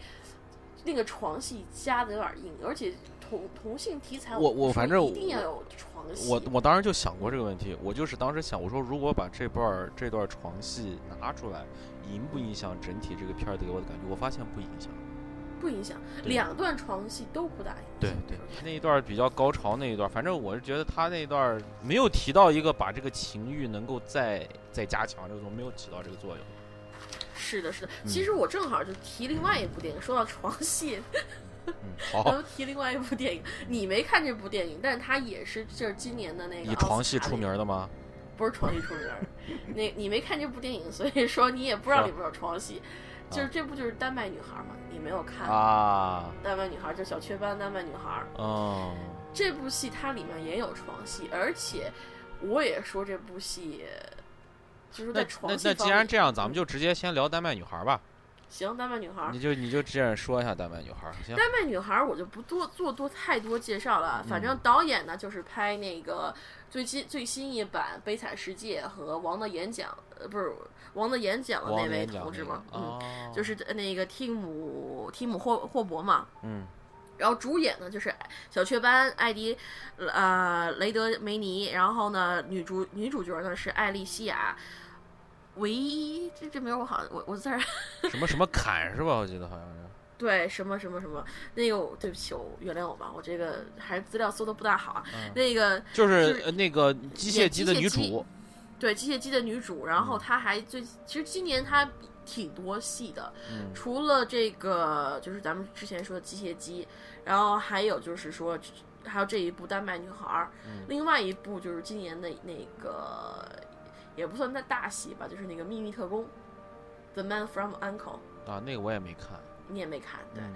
S2: 那个床戏加的有点硬，而且同同性题材，
S1: 我我反正
S2: 一定要有床戏，
S1: 我我当时就想过这个问题，我就是当时想，我说如果把这段这段床戏拿出来，影不影响整体这个片儿给我的感觉？我发现不影响。
S2: 不影响，两段床戏都不大影响，
S1: 对对，那一段比较高潮那一段，反正我是觉得他那一段没有提到一个把这个情欲能够再再加强这种，没有起到这个作用。
S2: 是的，是的。
S1: 嗯
S2: 其实我正好就提另外一部电影，说到床戏，
S1: 好，(laughs)
S2: 们提另外一部电影，你没看这部电影，但是它也是就是今年的那个
S1: 以床戏出名的吗？
S2: 不是床戏出名儿，(laughs) 那你没看这部电影，所以说你也不知道里面有床戏。就是这部就是丹麦女孩嘛，你没有看？
S1: 啊，
S2: 丹麦女孩就小雀斑丹麦女孩
S1: 嗯，
S2: 这部戏，它里面也有床戏，而且我也说这部戏就是
S1: 那
S2: 在床
S1: 那那
S2: 戏方面
S1: 既然这样，咱们就直接先聊丹麦女孩儿吧。
S2: 行，丹麦女孩
S1: 你就你就这样说一下丹麦女孩儿，行。
S2: 丹麦女孩儿我就不多做多太多介绍了，反
S1: 嗯
S2: 正导演呢就是拍那个最新最新一版《悲惨世界》和《王的演讲》，呃，不是《王的演讲》的那位同志嘛，嗯，
S1: 哦，
S2: 就是那个蒂姆蒂姆霍霍伯嘛。
S1: 嗯
S2: 然后主演呢就是小雀斑艾迪，呃雷德梅尼，然后呢女主女主角呢是艾丽西亚，唯一这这名儿我好像我我字儿
S1: 什么什么坎是吧？我记得好像是。
S2: 对什么什么什么那个对不起我原谅我吧，我这个还是资料搜的不大好啊。
S1: 嗯
S2: 那个
S1: 就是那个机械
S2: 演
S1: 姬的女主，
S2: 对机械姬的女主，然
S1: 嗯
S2: 后她还最其实今年她挺多戏的，
S1: 嗯
S2: 除了这个就是咱们之前说的机械姬，然后还有就是说还有这一部丹麦女孩另外一部就是今年的那个也不算大大戏吧，就是那个秘密特工，The Man from Uncle，
S1: 啊，那个我也没看。
S2: 你也没看对。
S1: 嗯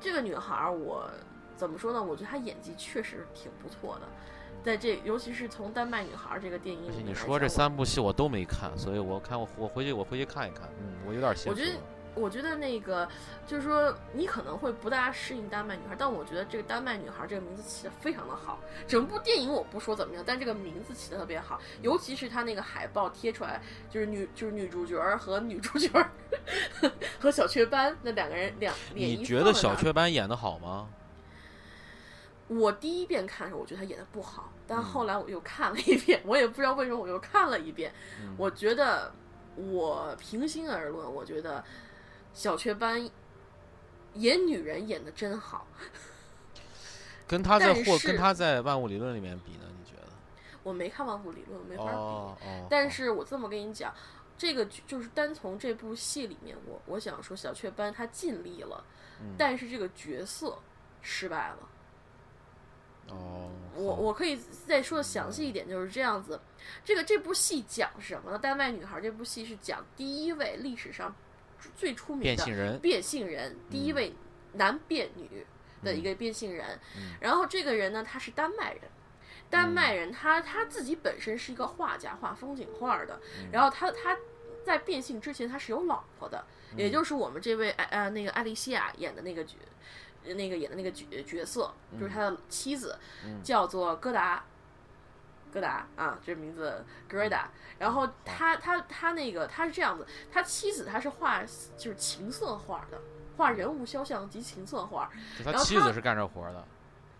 S2: 这个女孩儿，我怎么说呢？我觉得她演技确实挺不错的，在这尤其是从《丹麦女孩》这个电影里
S1: 而且你说这三部戏我都没看，所以我看我我回去我回去看一看。嗯，我有点心
S2: 我觉得。我觉得那个就是说，你可能会不大适应丹麦女孩，但我觉得这个丹麦女孩这个名字起的非常的好。整部电影我不说怎么样，但这个名字起的特别好，尤其是它那个海报贴出来，就是女就是女主角儿和女主角儿 (laughs) 和小雀斑那两个人两脸
S1: 你觉得小雀斑演的好吗？
S2: 我第一遍看的时候，我觉得他演的不好，但
S1: 嗯
S2: 后来我又看了一遍，我也不知道为什么我又看了一遍。
S1: 嗯
S2: 我觉得，我平心而论，我觉得小雀斑演女人演的真好。(laughs)
S1: 跟他在或跟他在万物理论里面比呢？你觉得？
S2: 我没看《万物理论》，没法比。
S1: 哦哦。
S2: 但是我这么跟你讲，这个剧就是单从这部戏里面，我我想说小雀斑他尽力了，
S1: 嗯
S2: 但是这个角色失败了。
S1: 哦，
S2: 我我可以再说的详细一点，就是这样子。这个这部戏讲什么呢？《丹麦女孩》这部戏是讲第一位历史上最出名的
S1: 变性人。
S2: 变性人，第一位男变女的一个变性人。
S1: 嗯
S2: 然后这个人呢，他是丹麦人。丹麦人他他自己本身是一个画家，画风景画的，
S1: 嗯
S2: 然后他他在变性之前他是有老婆的，也就是我们这位呃那个艾丽西亚演的那个角，那个演的那个角角色，就是他的妻子，
S1: 嗯
S2: 叫做戈达。戈达啊，这名字格瑞达。然后他他他那个他是这样子，他妻子他是画就是情色画的，画人物肖像及情色画。
S1: 他妻子是干这活儿的，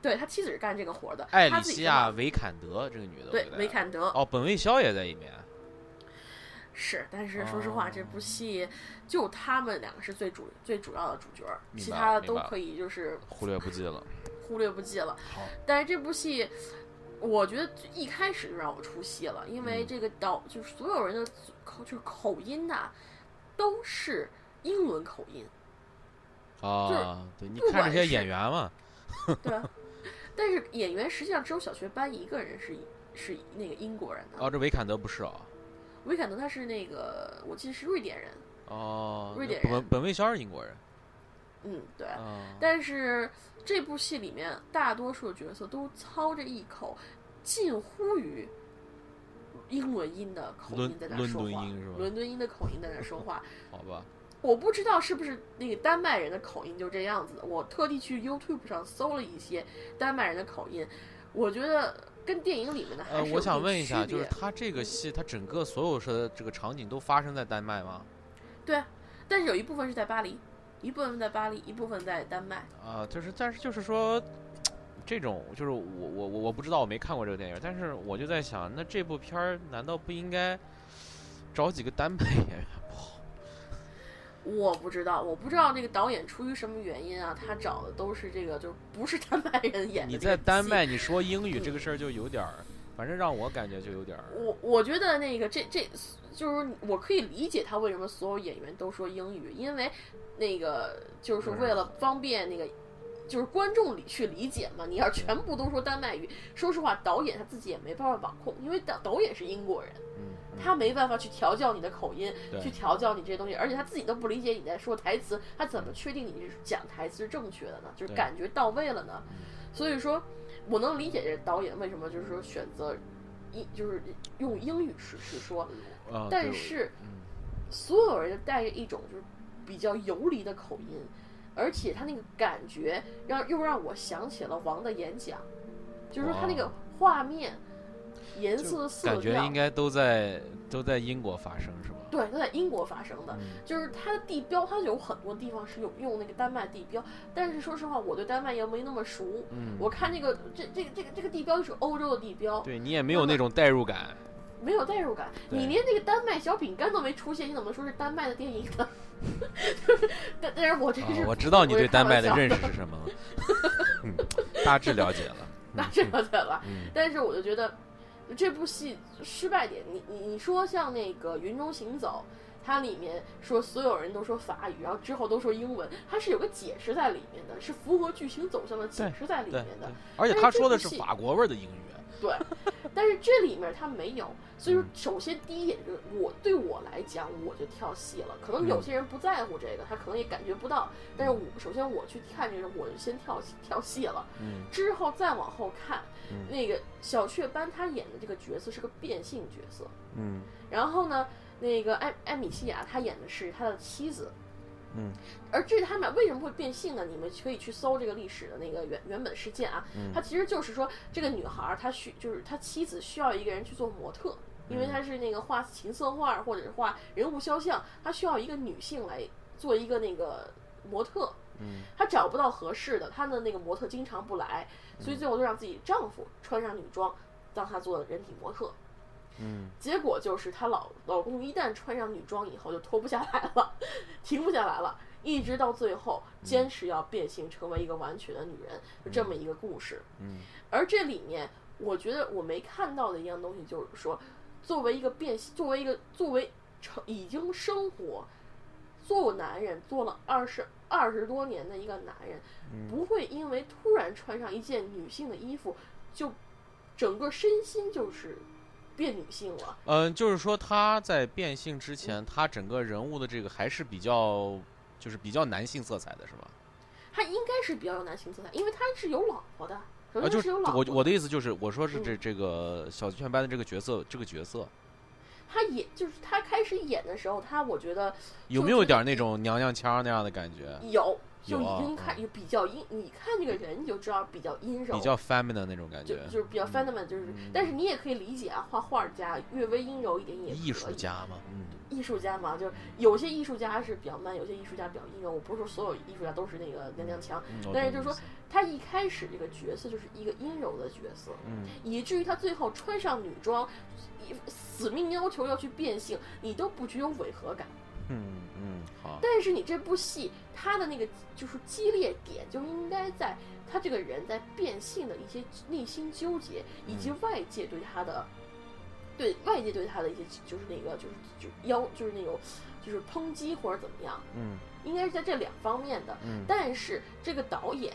S2: 对他妻子是干这个活的，
S1: 艾里西亚·维坎德这个女的，
S2: 对维坎德
S1: 哦，本卫肖也在里面，
S2: 是，但是说实话，
S1: 哦
S2: 这部戏就他们两个是最主最主要的主角其他的都可以就是
S1: 忽略不计了。
S2: 忽略不计了。
S1: 好，
S2: 但是这部戏，我觉得一开始就让我出戏了，因为
S1: 嗯
S2: 这个导就是所有人的口就是口音呐、都是英伦口音，
S1: 啊，对，你看这些演员嘛，
S2: 对吧？但是演员实际上只有小学班一个人是是那个英国人的，
S1: 哦，这维坎德不是哦，
S2: 维坎德他是那个我记得是瑞典人，
S1: 哦，
S2: 瑞典人
S1: 本本卫肖是英国人，
S2: 嗯，对。
S1: 啊，
S2: 但是这部戏里面大多数角色都操着一口近乎于英伦音的口音在那说话，
S1: 伦敦音是吧
S2: 伦敦音的口音在那说话。(laughs)
S1: 好吧，
S2: 我不知道是不是那个丹麦人的口音就这样子的。我特地去 YouTube 上搜了一些丹麦人的口音，我觉得跟电影里面的还
S1: 呃，我想问一下，就是他这个戏，他整个所有的这个场景都发生在丹麦吗？
S2: 对，但是有一部分是在巴黎，一部分在巴黎，一部分在丹麦。
S1: 啊，就是，但是就是说，这种就是我我我我不知道，我没看过这个电影，但是我就在想，那这部片儿难道不应该找几个丹麦演员？
S2: 我不知道，我不知道那个导演出于什么原因啊，他找的都是这个，就不是丹麦人演的。
S1: 你在丹，麦你说英语这个事儿就有点儿，反正让我感觉就有点儿。
S2: 我我觉得那个这这就是我可以理解他为什么所有演员都说英语，因为那个就是为了方便那个。就是观众里去理解嘛，你要全部都说丹麦语，说实话，导演他自己也没办法把控，因为导导演是英国人，他没办法去调教你的口音，去调教你这些东西，而且他自己都不理解你在说台词，他怎么确定你是讲台词是正确的呢？就是感觉到位了呢？
S1: 嗯。
S2: 所以说，我能理解这导演为什么就是说选择英，就是用英语去去说，但是
S1: 嗯。
S2: 所有人都带着一种就是比较游离的口音，而且他那个感觉让又让我想起了王的演讲，就是说他那个画面、颜色、色
S1: 感觉应，该都在都在英国发生是吗？
S2: 对，都在英国发生的。
S1: 嗯
S2: 就是它的地标，它有很多地方是有用那个丹麦地标，但是说实话，我对丹麦也没那么熟。
S1: 嗯，
S2: 我看这个这这个这个这个地标就是欧洲的地标，
S1: 对你也没有那种代入感。
S2: 没有代入感。你连那个丹麦小饼干都没出现，你怎么说是丹麦的电影呢？(laughs) 但但是我这
S1: 个
S2: 是、，
S1: 我知道你对丹麦的认
S2: 识，
S1: 是什么了，(laughs) 嗯，大致了解了。(laughs)
S2: 大致了解了。
S1: 嗯
S2: 但是我就觉得这部戏失败点，你你你说像那个《云中行走》，它里面说所有人都说法语，然后之后都说英文，它是有个解释在里面的，是符合剧情走向的解释在里面的。，
S1: 而且他说的是法国味儿的英语。
S2: 对，(laughs) 但是这里面他没有，所以说
S1: 嗯。
S2: 首先第一点就是我对我来讲我就跳戏了，可能有些人不在乎这个，他可能也感觉不到，但是我首先我去看这个我就先跳戏跳戏了，
S1: 嗯。
S2: 之后再往后看，
S1: 嗯。
S2: 那个小雀斑他演的这个角色是个变性角色，
S1: 嗯。
S2: 然后呢，那个艾艾米西亚他演的是他的妻子。
S1: 嗯
S2: 而至于他们俩为什么会变性呢？你们可以去搜这个历史的那个原原本事件啊。
S1: 嗯
S2: 它其实就是说，这个女孩儿她需就是她妻子需要一个人去做模特，因为她是那个画情色画或者是画人物肖像，她需要一个女性来做一个那个模特。
S1: 嗯
S2: 她找不到合适的，她的那个模特经常不来，所以最后就让自己丈夫穿上女装，当她做人体模特。
S1: 嗯。
S2: 结果就是她老老公一旦穿上女装以后就脱不下来了，(laughs) 停不下来了，一直到最后坚持要变性成为一个完全的女人，就这么一个故事。
S1: 嗯。
S2: 而这里面，我觉得我没看到的一样东西就是说，作为一个变性，作为一个作为成已经生活做男人做了二十二十多年的一个男人，
S1: 嗯。
S2: 不会因为突然穿上一件女性的衣服，就整个身心就是变女性了。
S1: 嗯，就是说他在变性之前，他整个人物的这个还是比较，就是比较男性色彩的，是吧？
S2: 他应该是比较有男性色彩，因为他是有老婆的。首
S1: 啊，就是我我的意思就是，我说是这这个小雀斑的这个角色，这个角色，
S2: 他演就是他开始演的时候，他我觉得
S1: 有没有点那种娘娘腔那样的感觉？
S2: 有。就已经看比较阴，你看这个人你就知道比较阴柔，
S1: 比较 feminine 那种感觉，
S2: 就就是比较 feminine，就是，但是你也可以理解啊，画画家略微阴柔一点也
S1: 艺术家嘛，
S2: 嗯，艺术家嘛，就是有些艺术家是比较 man，有些艺术家比较阴柔。我不是说所有艺术家都是那个娘娘腔，但是就是说他一开始这个角色就是一个阴柔的角色，
S1: 嗯，
S2: 以至于他最后穿上女装，死命要求要去变性，你都不具有违和感。
S1: 嗯嗯好，
S2: 但是你这部戏它的那个就是激烈点就应该在他这个人在变性的一些内心纠结，以及外界对他的，对外界对他的一些就是那个就是就要就是那种就是抨击或者怎么样，
S1: 嗯，
S2: 应该是在这两方面的，
S1: 嗯，
S2: 但是这个导演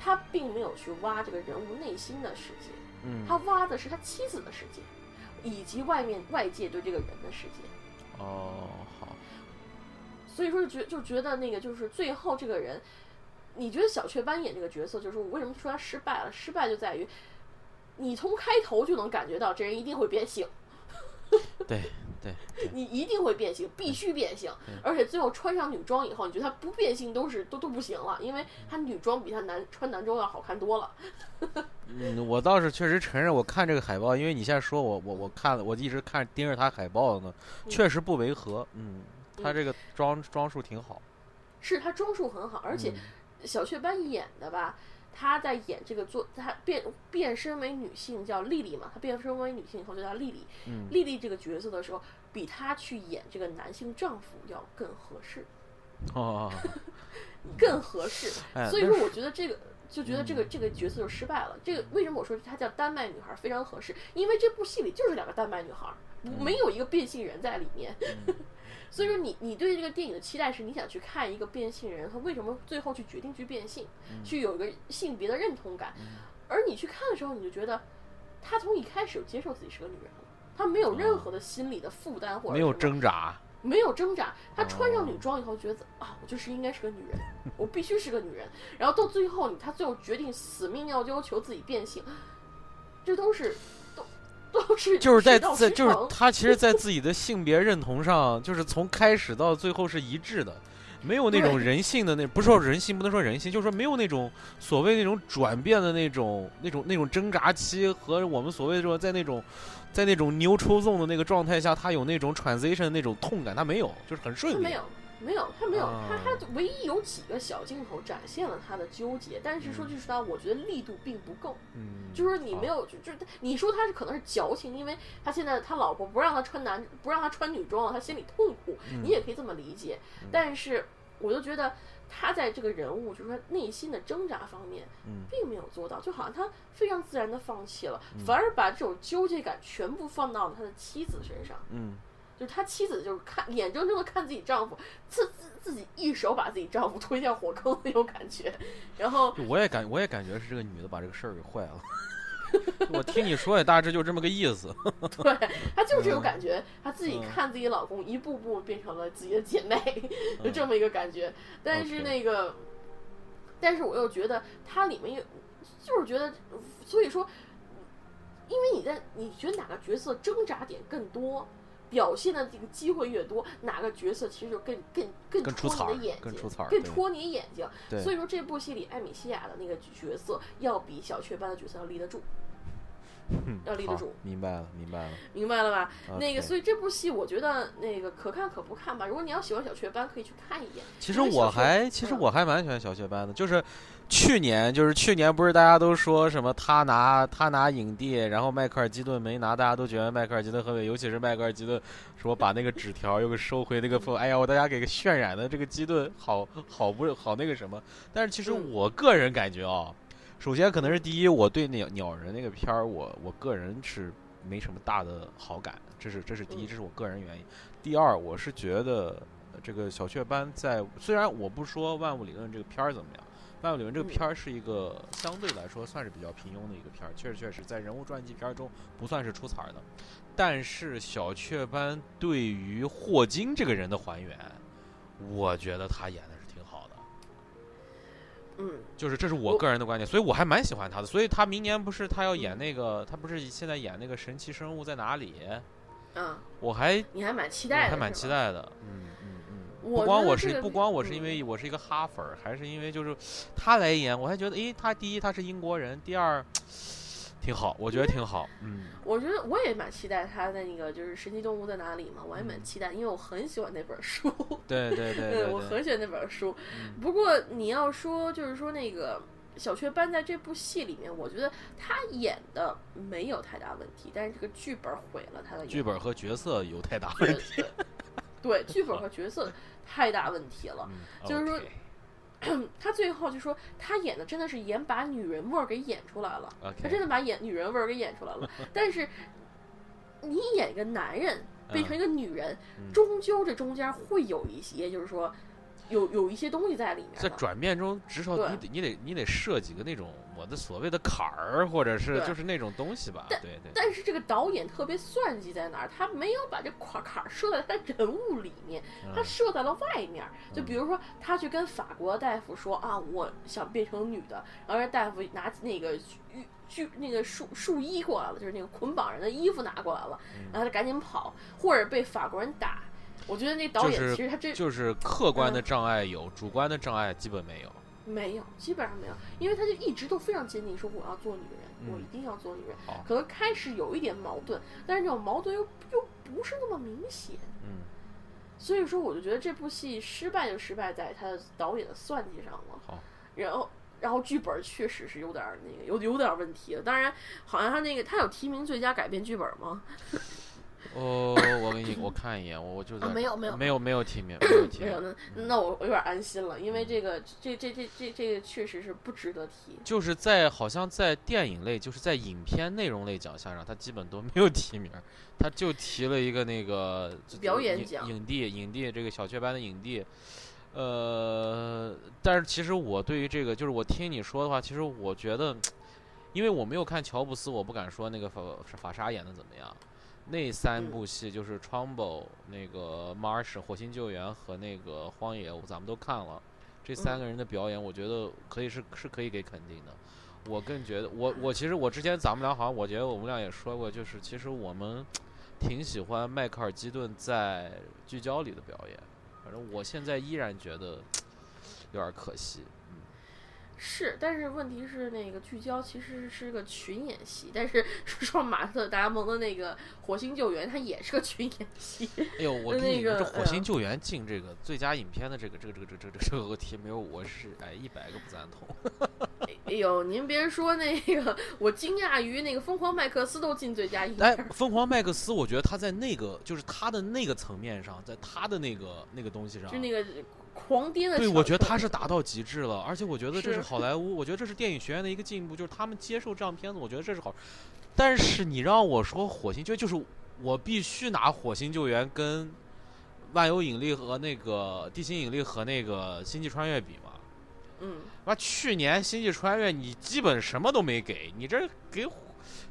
S2: 他并没有去挖这个人物内心的世界，
S1: 嗯，
S2: 他挖的是他妻子的世界，以及外面外界对这个人的世界，
S1: 哦。
S2: 所以说就觉就觉得那个就是最后这个人，你觉得小雀斑演这个角色，就是我为什么说他失败了？失败就在于，你从开头就能感觉到这人一定会变性。
S1: 对对，(laughs)
S2: 你一定会变性，必须变性，而且最后穿上女装以后，你觉得他不变性都是都都不行了，因为他女装比他男穿男装要好看多了。(laughs)
S1: 嗯，我倒是确实承认，我看这个海报，因为你现在说我我我看了，我一直看盯着他海报呢，确实不违和，嗯。他这个装装束挺好，
S2: 是他装束很好，而且小雀斑演的吧，他在演这个做他变变身为女性叫丽丽嘛，他变身为女性以后就叫丽丽，丽丽这个角色的时候，比他去演这个男性丈夫要更合适，
S1: 哦，(laughs)
S2: 更合适，所以说我觉得这个就觉得这个这个角色就失败了。这个为什么我说她叫丹麦女孩非常合适？因为这部戏里就是两个丹麦女孩，没有一个变性人在里面。所以说，你你对这个电影的期待是你想去看一个变性人，他为什么最后去决定去变性，去有一个性别的认同感，而你去看的时候，你就觉得他从一开始就接受自己是个女人了，他没有任何的心理的负担或者
S1: 没有挣扎，
S2: 没有挣扎，他穿上女装以后觉得啊，我就是应该是个女人，我必须是个女人，然后到最后，他最后决定死命要要求自己变性，这都是。都是
S1: 就是在在就是他其实，在自己的性别认同上，就是从开始到最后是一致的，没有那种人性的那不是说人性不能说人性，就是说没有那种所谓那种转变的那种那种那种挣扎期和我们所谓说在那种在那种牛抽纵的那个状态下，他有那种 transition 那种痛感，他没有，就是很顺利。
S2: 没有。没有，他没有，他他唯一有几个小镜头展现了他的纠结，但是说句实话，我觉得力度并不够。
S1: 嗯，
S2: 就是你没有，就就你说他是可能是矫情，因为他现在他老婆不让他穿男，不让他穿女装了，他心里痛苦，你也可以这么理解。但是我就觉得他在这个人物，就是说内心的挣扎方面，并没有做到，就好像他非常自然的放弃了，反而把这种纠结感全部放到了他的妻子身上。
S1: 嗯。
S2: 就是他妻子，就是看眼睁睁的看自己丈夫自自自己一手把自己丈夫推向火坑那种感觉，然后
S1: 我也感我也感觉是这个女的把这个事儿给坏了。(laughs) 我听你说也大致就这么个意思。(laughs)
S2: 对，她就是这种感觉，她自己看自己老公一步步变成了自己的姐妹，就这么一个感觉。(laughs) 但是那个，但是我又觉得它里面有，就是觉得，所以说，因为你在你觉得哪个角色挣扎点更多？表现的这个机会越多，哪个角色其实就更更更戳你的眼睛，更戳你眼睛。所以说这部戏里艾米西亚的那个角色要比小雀斑的角色要立得住，要立得住。
S1: 明白了，明白了，
S2: 明白了吧？那个，所以这部戏我觉得那个可看可不看吧。如果你要喜欢小雀斑，可以去看一眼。
S1: 其实我还，其实我还蛮喜欢小雀斑的，就是。去年就是去年，不是大家都说什么他拿他拿影帝，然后迈克尔基顿没拿，大家都觉得迈克尔基顿很伟，尤其是迈克尔基顿说把那个纸条又给收回那个封，哎呀，我大家给个渲染的这个基顿好好不好那个什么？但是其实我个人感觉啊，首先可能是第一，我对鸟鸟人那个片儿，我我个人是没什么大的好感，这是这是第一，这是我个人原因。第二，我是觉得这个小雀斑在虽然我不说万物理论这个片儿怎么样。《万物理论》这个片儿是一个相对来说算是比较平庸的一个片儿，确实确实在人物传记片中不算是出彩的。但是小雀斑对于霍金这个人的还原，我觉得他演的是挺好的。
S2: 嗯，
S1: 就是这是我个人的观点，所以我还蛮喜欢他的。所以他明年不是他要演那个，他不是现在演那个神奇生物在哪里？
S2: 嗯，
S1: 我还
S2: 你还蛮期待的，
S1: 还蛮期待的。嗯，不光我是不光我是
S2: 嗯
S1: 因为我是一个哈粉儿，还是因为就是他来演，我还觉得诶，他第一他是英国人，第二挺好，我觉得挺好。嗯
S2: 我觉得我也蛮期待他的那个就是《神奇动物在哪里》嘛，我还蛮
S1: 嗯
S2: 期待，因为我很喜欢那本书。
S1: 对对对对 (laughs) 对，
S2: 我很喜欢那本书。
S1: 嗯
S2: 不过你要说，就是说那个小雀斑在这部戏里面，我觉得他演的没有太大问题，但是这个剧本毁了他的
S1: 剧本和角色有太大问题。
S2: 对，(laughs) 剧本和角色太大问题了。
S1: 嗯
S2: 就是说 (clears throat) 他最后就说他演的真的是演把女人味儿给演出来了，他真的把演女人味儿给演出来了。(laughs) 但是你演一个男人变成一个女人，
S1: 嗯
S2: 终究这中间会有一些，就是说有有一些东西在里面
S1: 在。转变中，至少你得你得你得设几个那种我的所谓的坎儿，或者是就是那种东西吧。对对。
S2: 但是这个导演特别算计在哪儿？他没有把这坎坎儿设在他人物里面，他
S1: 嗯
S2: 设在了外面儿。就比如说，他去跟法国大夫说啊，我想变成女的，然后让大夫拿那个玉锯那个树树衣过来了，就是那个捆绑人的衣服拿过来了，
S1: 嗯
S2: 然后他赶紧跑，或者被法国人打。我觉得那导演其实他这
S1: 就是客观的
S2: 嗯
S1: 障碍有，主观的障碍基本没有。
S2: 没有，基本上没有，因为他就一直都非常坚定说我要做女人，我
S1: 嗯
S2: 一定要做女人。可能开始有一点矛盾，但是这种矛盾又又不是那么明显。
S1: 嗯，
S2: 所以说，我就觉得这部戏失败就失败在他的导演的算计上了。
S1: 好，
S2: 然后，然后剧本确实是有点那个有有点问题了。当然，好像他那个他有提名最佳改编剧本吗？
S1: 哦，我给你我看一眼，我我就在
S2: 啊，没有没有
S1: 没有没有提名，(coughs) 没有。
S2: 那那我我有点安心了，因为这个这这这这这个确实是不值得提。
S1: 就是在好像在电影类，就是在影片内容类奖项上，他基本都没有提名，他就提了一个那个影
S2: 表演奖
S1: 影帝影帝这个小雀斑的影帝。呃，但是其实我对于这个，就是我听你说的话，其实我觉得，因为我没有看乔布斯，我不敢说那个法法沙演的怎么样。那三
S2: 嗯
S1: 部戏就是《Trumbo》、那个《Marsh》火星救援和那个《荒野》，咱们都看了。这三个人的表演，我觉得可以是是可以给肯定的。我更觉得，我我其实我之前咱们俩好像，我觉得我们俩也说过，就是其实我们挺喜欢迈克尔基顿在聚焦里的表演。反正我现在依然觉得有点可惜。
S2: 是，但是问题是那个聚焦其实是个群演戏，但是 (laughs) 说马特达蒙的那个火星救援，它也是个群演戏。
S1: 哎呦，我
S2: 那
S1: 跟你说，这
S2: 个《
S1: 火星救援》进这个最佳影片的这个这个这个这个这个这个题，没有，我是哎一百个不赞同。(laughs)
S2: 哎呦，您别说那个，我惊讶于那个疯狂麦克斯都进最佳影
S1: 哎，，疯狂麦克斯，我觉得他在那个就是他的那个层面上，在他的那个那个东西上
S2: 就，那个狂癫的。
S1: 对，我觉得他是达到极致了，而且我觉得这是
S2: 是
S1: 好莱坞，我觉得这是电影学院的一个进步，就是他们接受这样片子，我觉得这是好。但是你让我说火星救，就是我必须拿火星救援跟万有引力和那个地心引力和那个星际穿越比嘛。
S2: 嗯，
S1: 那去年星际穿越你基本什么都没给，你这给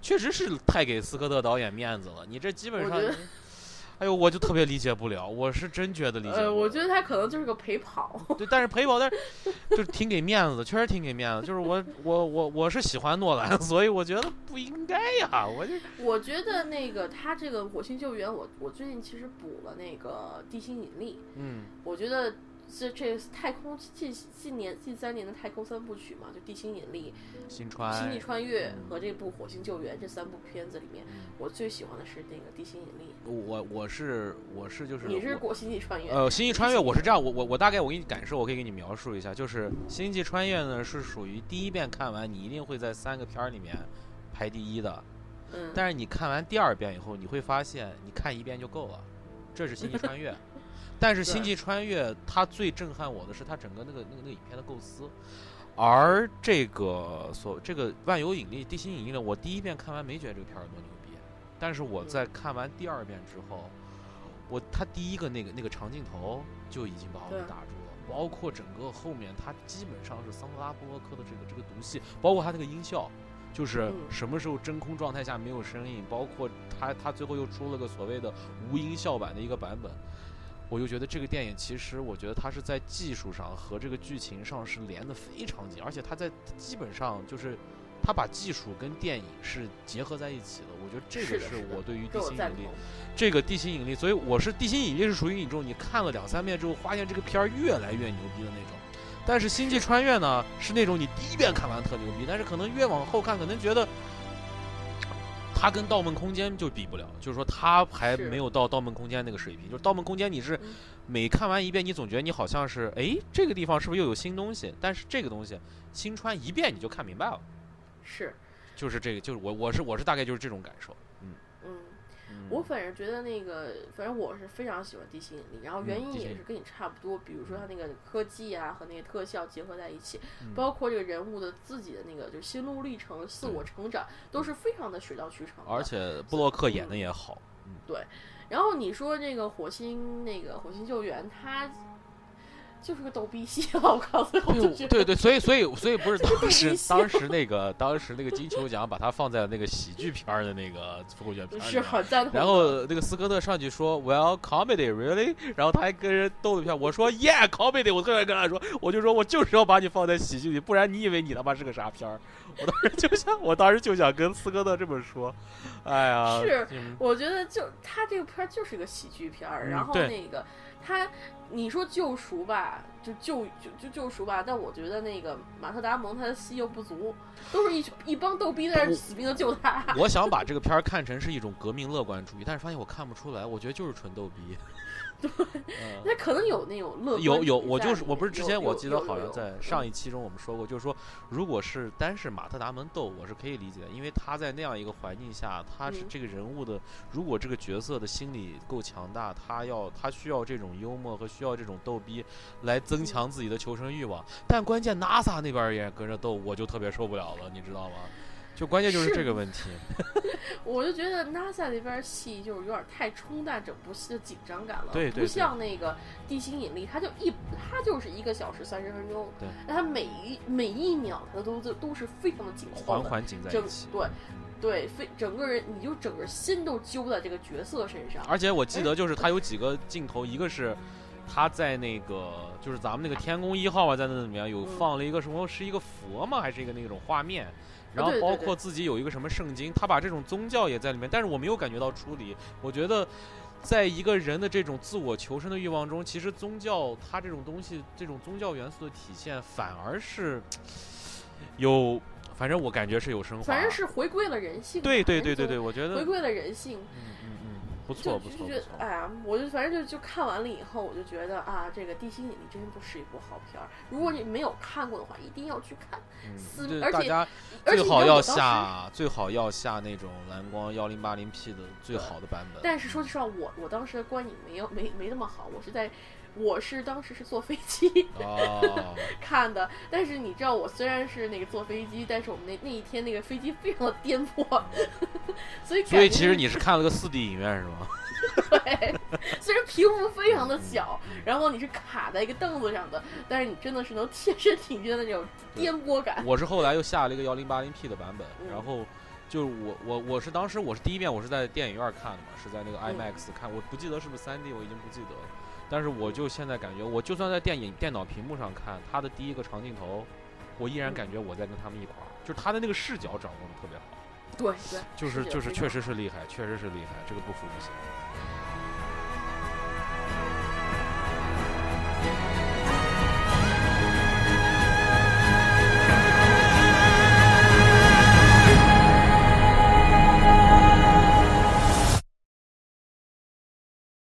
S1: 确实是太给斯科特导演面子了，你这基本上。哎呦，我就特别理解不了，我是真觉得理解不了。
S2: 呃，我觉得他可能就是个陪跑。(laughs)
S1: 对，但是陪跑，但是就是挺给面子的，确实挺给面子。就是我我我我是喜欢诺兰，所以我觉得不应该呀。我就
S2: 我觉得那个他这个火星救援，我我最近其实补了那个地心引力，
S1: 嗯
S2: 我觉得这这太空近近年近三年的太空三部曲嘛，就地心引力、
S1: 新川
S2: 星际穿越
S1: 嗯
S2: 和这部火星救援这三部片子里面，
S1: 嗯
S2: 我最喜欢的是那个地心引力。
S1: 我我是我是就是
S2: 你是过星际穿越？
S1: 呃星际穿越，我是这样，我我我大概我给你感受，我可以给你描述一下，就是星际穿越呢是属于第一遍看完你一定会在三个片儿里面排第一的，
S2: 嗯，
S1: 但是你看完第二遍以后，你会发现你看一遍就够了，这是星际穿越。但是星际穿越它最震撼我的是它整个那个那个那个影片的构思，而这个所这个万有引力、地心引力呢，我第一遍看完没觉得这个片儿有多牛逼，但是我在看完第二遍之后，我他第一个那个那个长镜头就已经把我给打住了，包括整个后面它基本上是桑德拉布洛克的这个这个毒戏，包括他那个音效。就是
S2: 嗯。
S1: 什么时候真空状态下没有声音，包括他他最后又出了个所谓的无音效版的一个版本，我就觉得这个电影其实，我觉得它是在技术上和这个剧情上是连得非常紧，而且它在基本上就是它把技术跟电影是结合在一起的。我觉得这个是我对于地心引力，这个地心引力，所以我是地心引力是属于你这种你看了两三遍之后，发现这个片儿越来越牛逼的那种。但是星际穿越呢，是那种你第一遍看完特牛逼，但是可能越往后看，可能觉得。它跟《盗梦空间》就比不了，就是说它还没有到《盗梦空间》那个水平。就是《盗梦空间》，你是每看完一遍，你总觉得你好像是，哎，这个地方是不是又有新东西？但是这个东西，新穿一遍你就看明白了。
S2: 是，
S1: 就是这个，就是我我是我是大概就是这种感受。
S2: 我反正觉得那个，反正我是非常喜欢地心引力，然后原因也是跟你差不多，比如说它那个科技啊和那个特效结合在一起，包括这个人物的自己的那个就是心路历程、自我成长，都是非常的水到渠成。
S1: 而且布洛克演的也好。
S2: 对，然后你说这个火星那个火星救援，它。就是个逗逼戏了，我告诉你。
S1: 对对，所以所以所以不是当时当时那个当时那个金球奖把它放在那个喜剧片的那个复活节片
S2: 是很赞同。
S1: 然后那个斯科特上去说，Well comedy really？然后他还跟人逗了一下，我说 Yeah comedy，我特别跟他说，我就说我就是要把你放在喜剧里，不然你以为你他妈是个啥片儿？我当时就想，我当时就想跟斯科特这么说。哎呀，
S2: 是，我觉得就他这个片儿就是个喜剧片儿，然后那个。他，你说救赎吧，就救就就救赎吧，但我觉得那个马特达蒙他的戏又不足，都是一一帮逗逼在那死命的救他。
S1: 我想把这个片儿看成是一种革命乐观主义，但是发现我看不出来，我觉得就是纯逗逼。(laughs)
S2: 对，那可能有那种乐
S1: 有有，我就是我不是之前我记得好像在上一期中我们说过，就是说如果是单是马特达蒙斗，我是可以理解的，因为他在那样一个环境下，他是这个人物的，如果这个角色的心理够强大，他要他需要这种幽默和需要这种逗逼来增强自己的求生欲望，但关键 NASA 那边也跟着斗，我就特别受不了了，你知道吗？就关键就是这个问题，(laughs) (laughs)
S2: 我就觉得 NASA 那边戏就是有点太冲淡整部戏的紧张感了，
S1: 对
S2: 不像那个地心引力，它就一它就是一个小时三十分钟，
S1: 对，
S2: 那它每一每一秒它都都都是非常的紧凑，
S1: 环环紧在一起，
S2: 对对，非整个人你就整个心都揪在这个角色身上。
S1: 而且我记得就是他有几个镜头，一个是他在那个就是咱们那个天宫一号啊，在那里面有放了一个什么，是一个佛吗？还是一个那种画面？然后包括自己有一个什么圣经，他把这种宗教也在里面，但是我没有感觉到出离。我觉得，在一个人的这种自我求生的欲望中，其实宗教它这种东西，这种宗教元素的体现，反而是有，反正我感觉是有升华，
S2: 反正是回归了人性。
S1: 对对对对对，我觉得
S2: 回归了人性。
S1: 不错不错，
S2: 哎呀，我就反正就就看完了以后，我就觉得啊，这个《地心引力》真不是一部好片儿。如果你没有看过的话，一定要去看。
S1: 嗯，而且最好要下最好要下那种蓝光幺零八零 P 的最好的版本。
S2: 但是说实话，我我当时的观影没有没没那么好，我是在。我是当时是坐飞机 (laughs) 看的，但是你知道，我虽然是那个坐飞机，但是我们那那一天那个飞机非常的颠簸，(laughs) 所以
S1: 所以其实你是看了个四 D 影院是吗？(laughs)
S2: 对，虽然屏幕非常的小，然后你是卡在一个凳子上的，但是你真的是能切身体验的那种颠簸感。
S1: 我是后来又下了一个幺零八零 P 的版本，然后就是我我我是当时我是第一遍我是在电影院看的嘛，是在那个 IMAX 看，我不记得是不是三 D，我已经不记得了。但是我就现在感觉，我就算在电影电脑屏幕上看他的第一个长镜头，我依然感觉我在跟他们一块儿，就是他的那个视角掌握的特别好。
S2: 对对，
S1: 就是就是确实是厉害，确实是厉害，这个不服不行。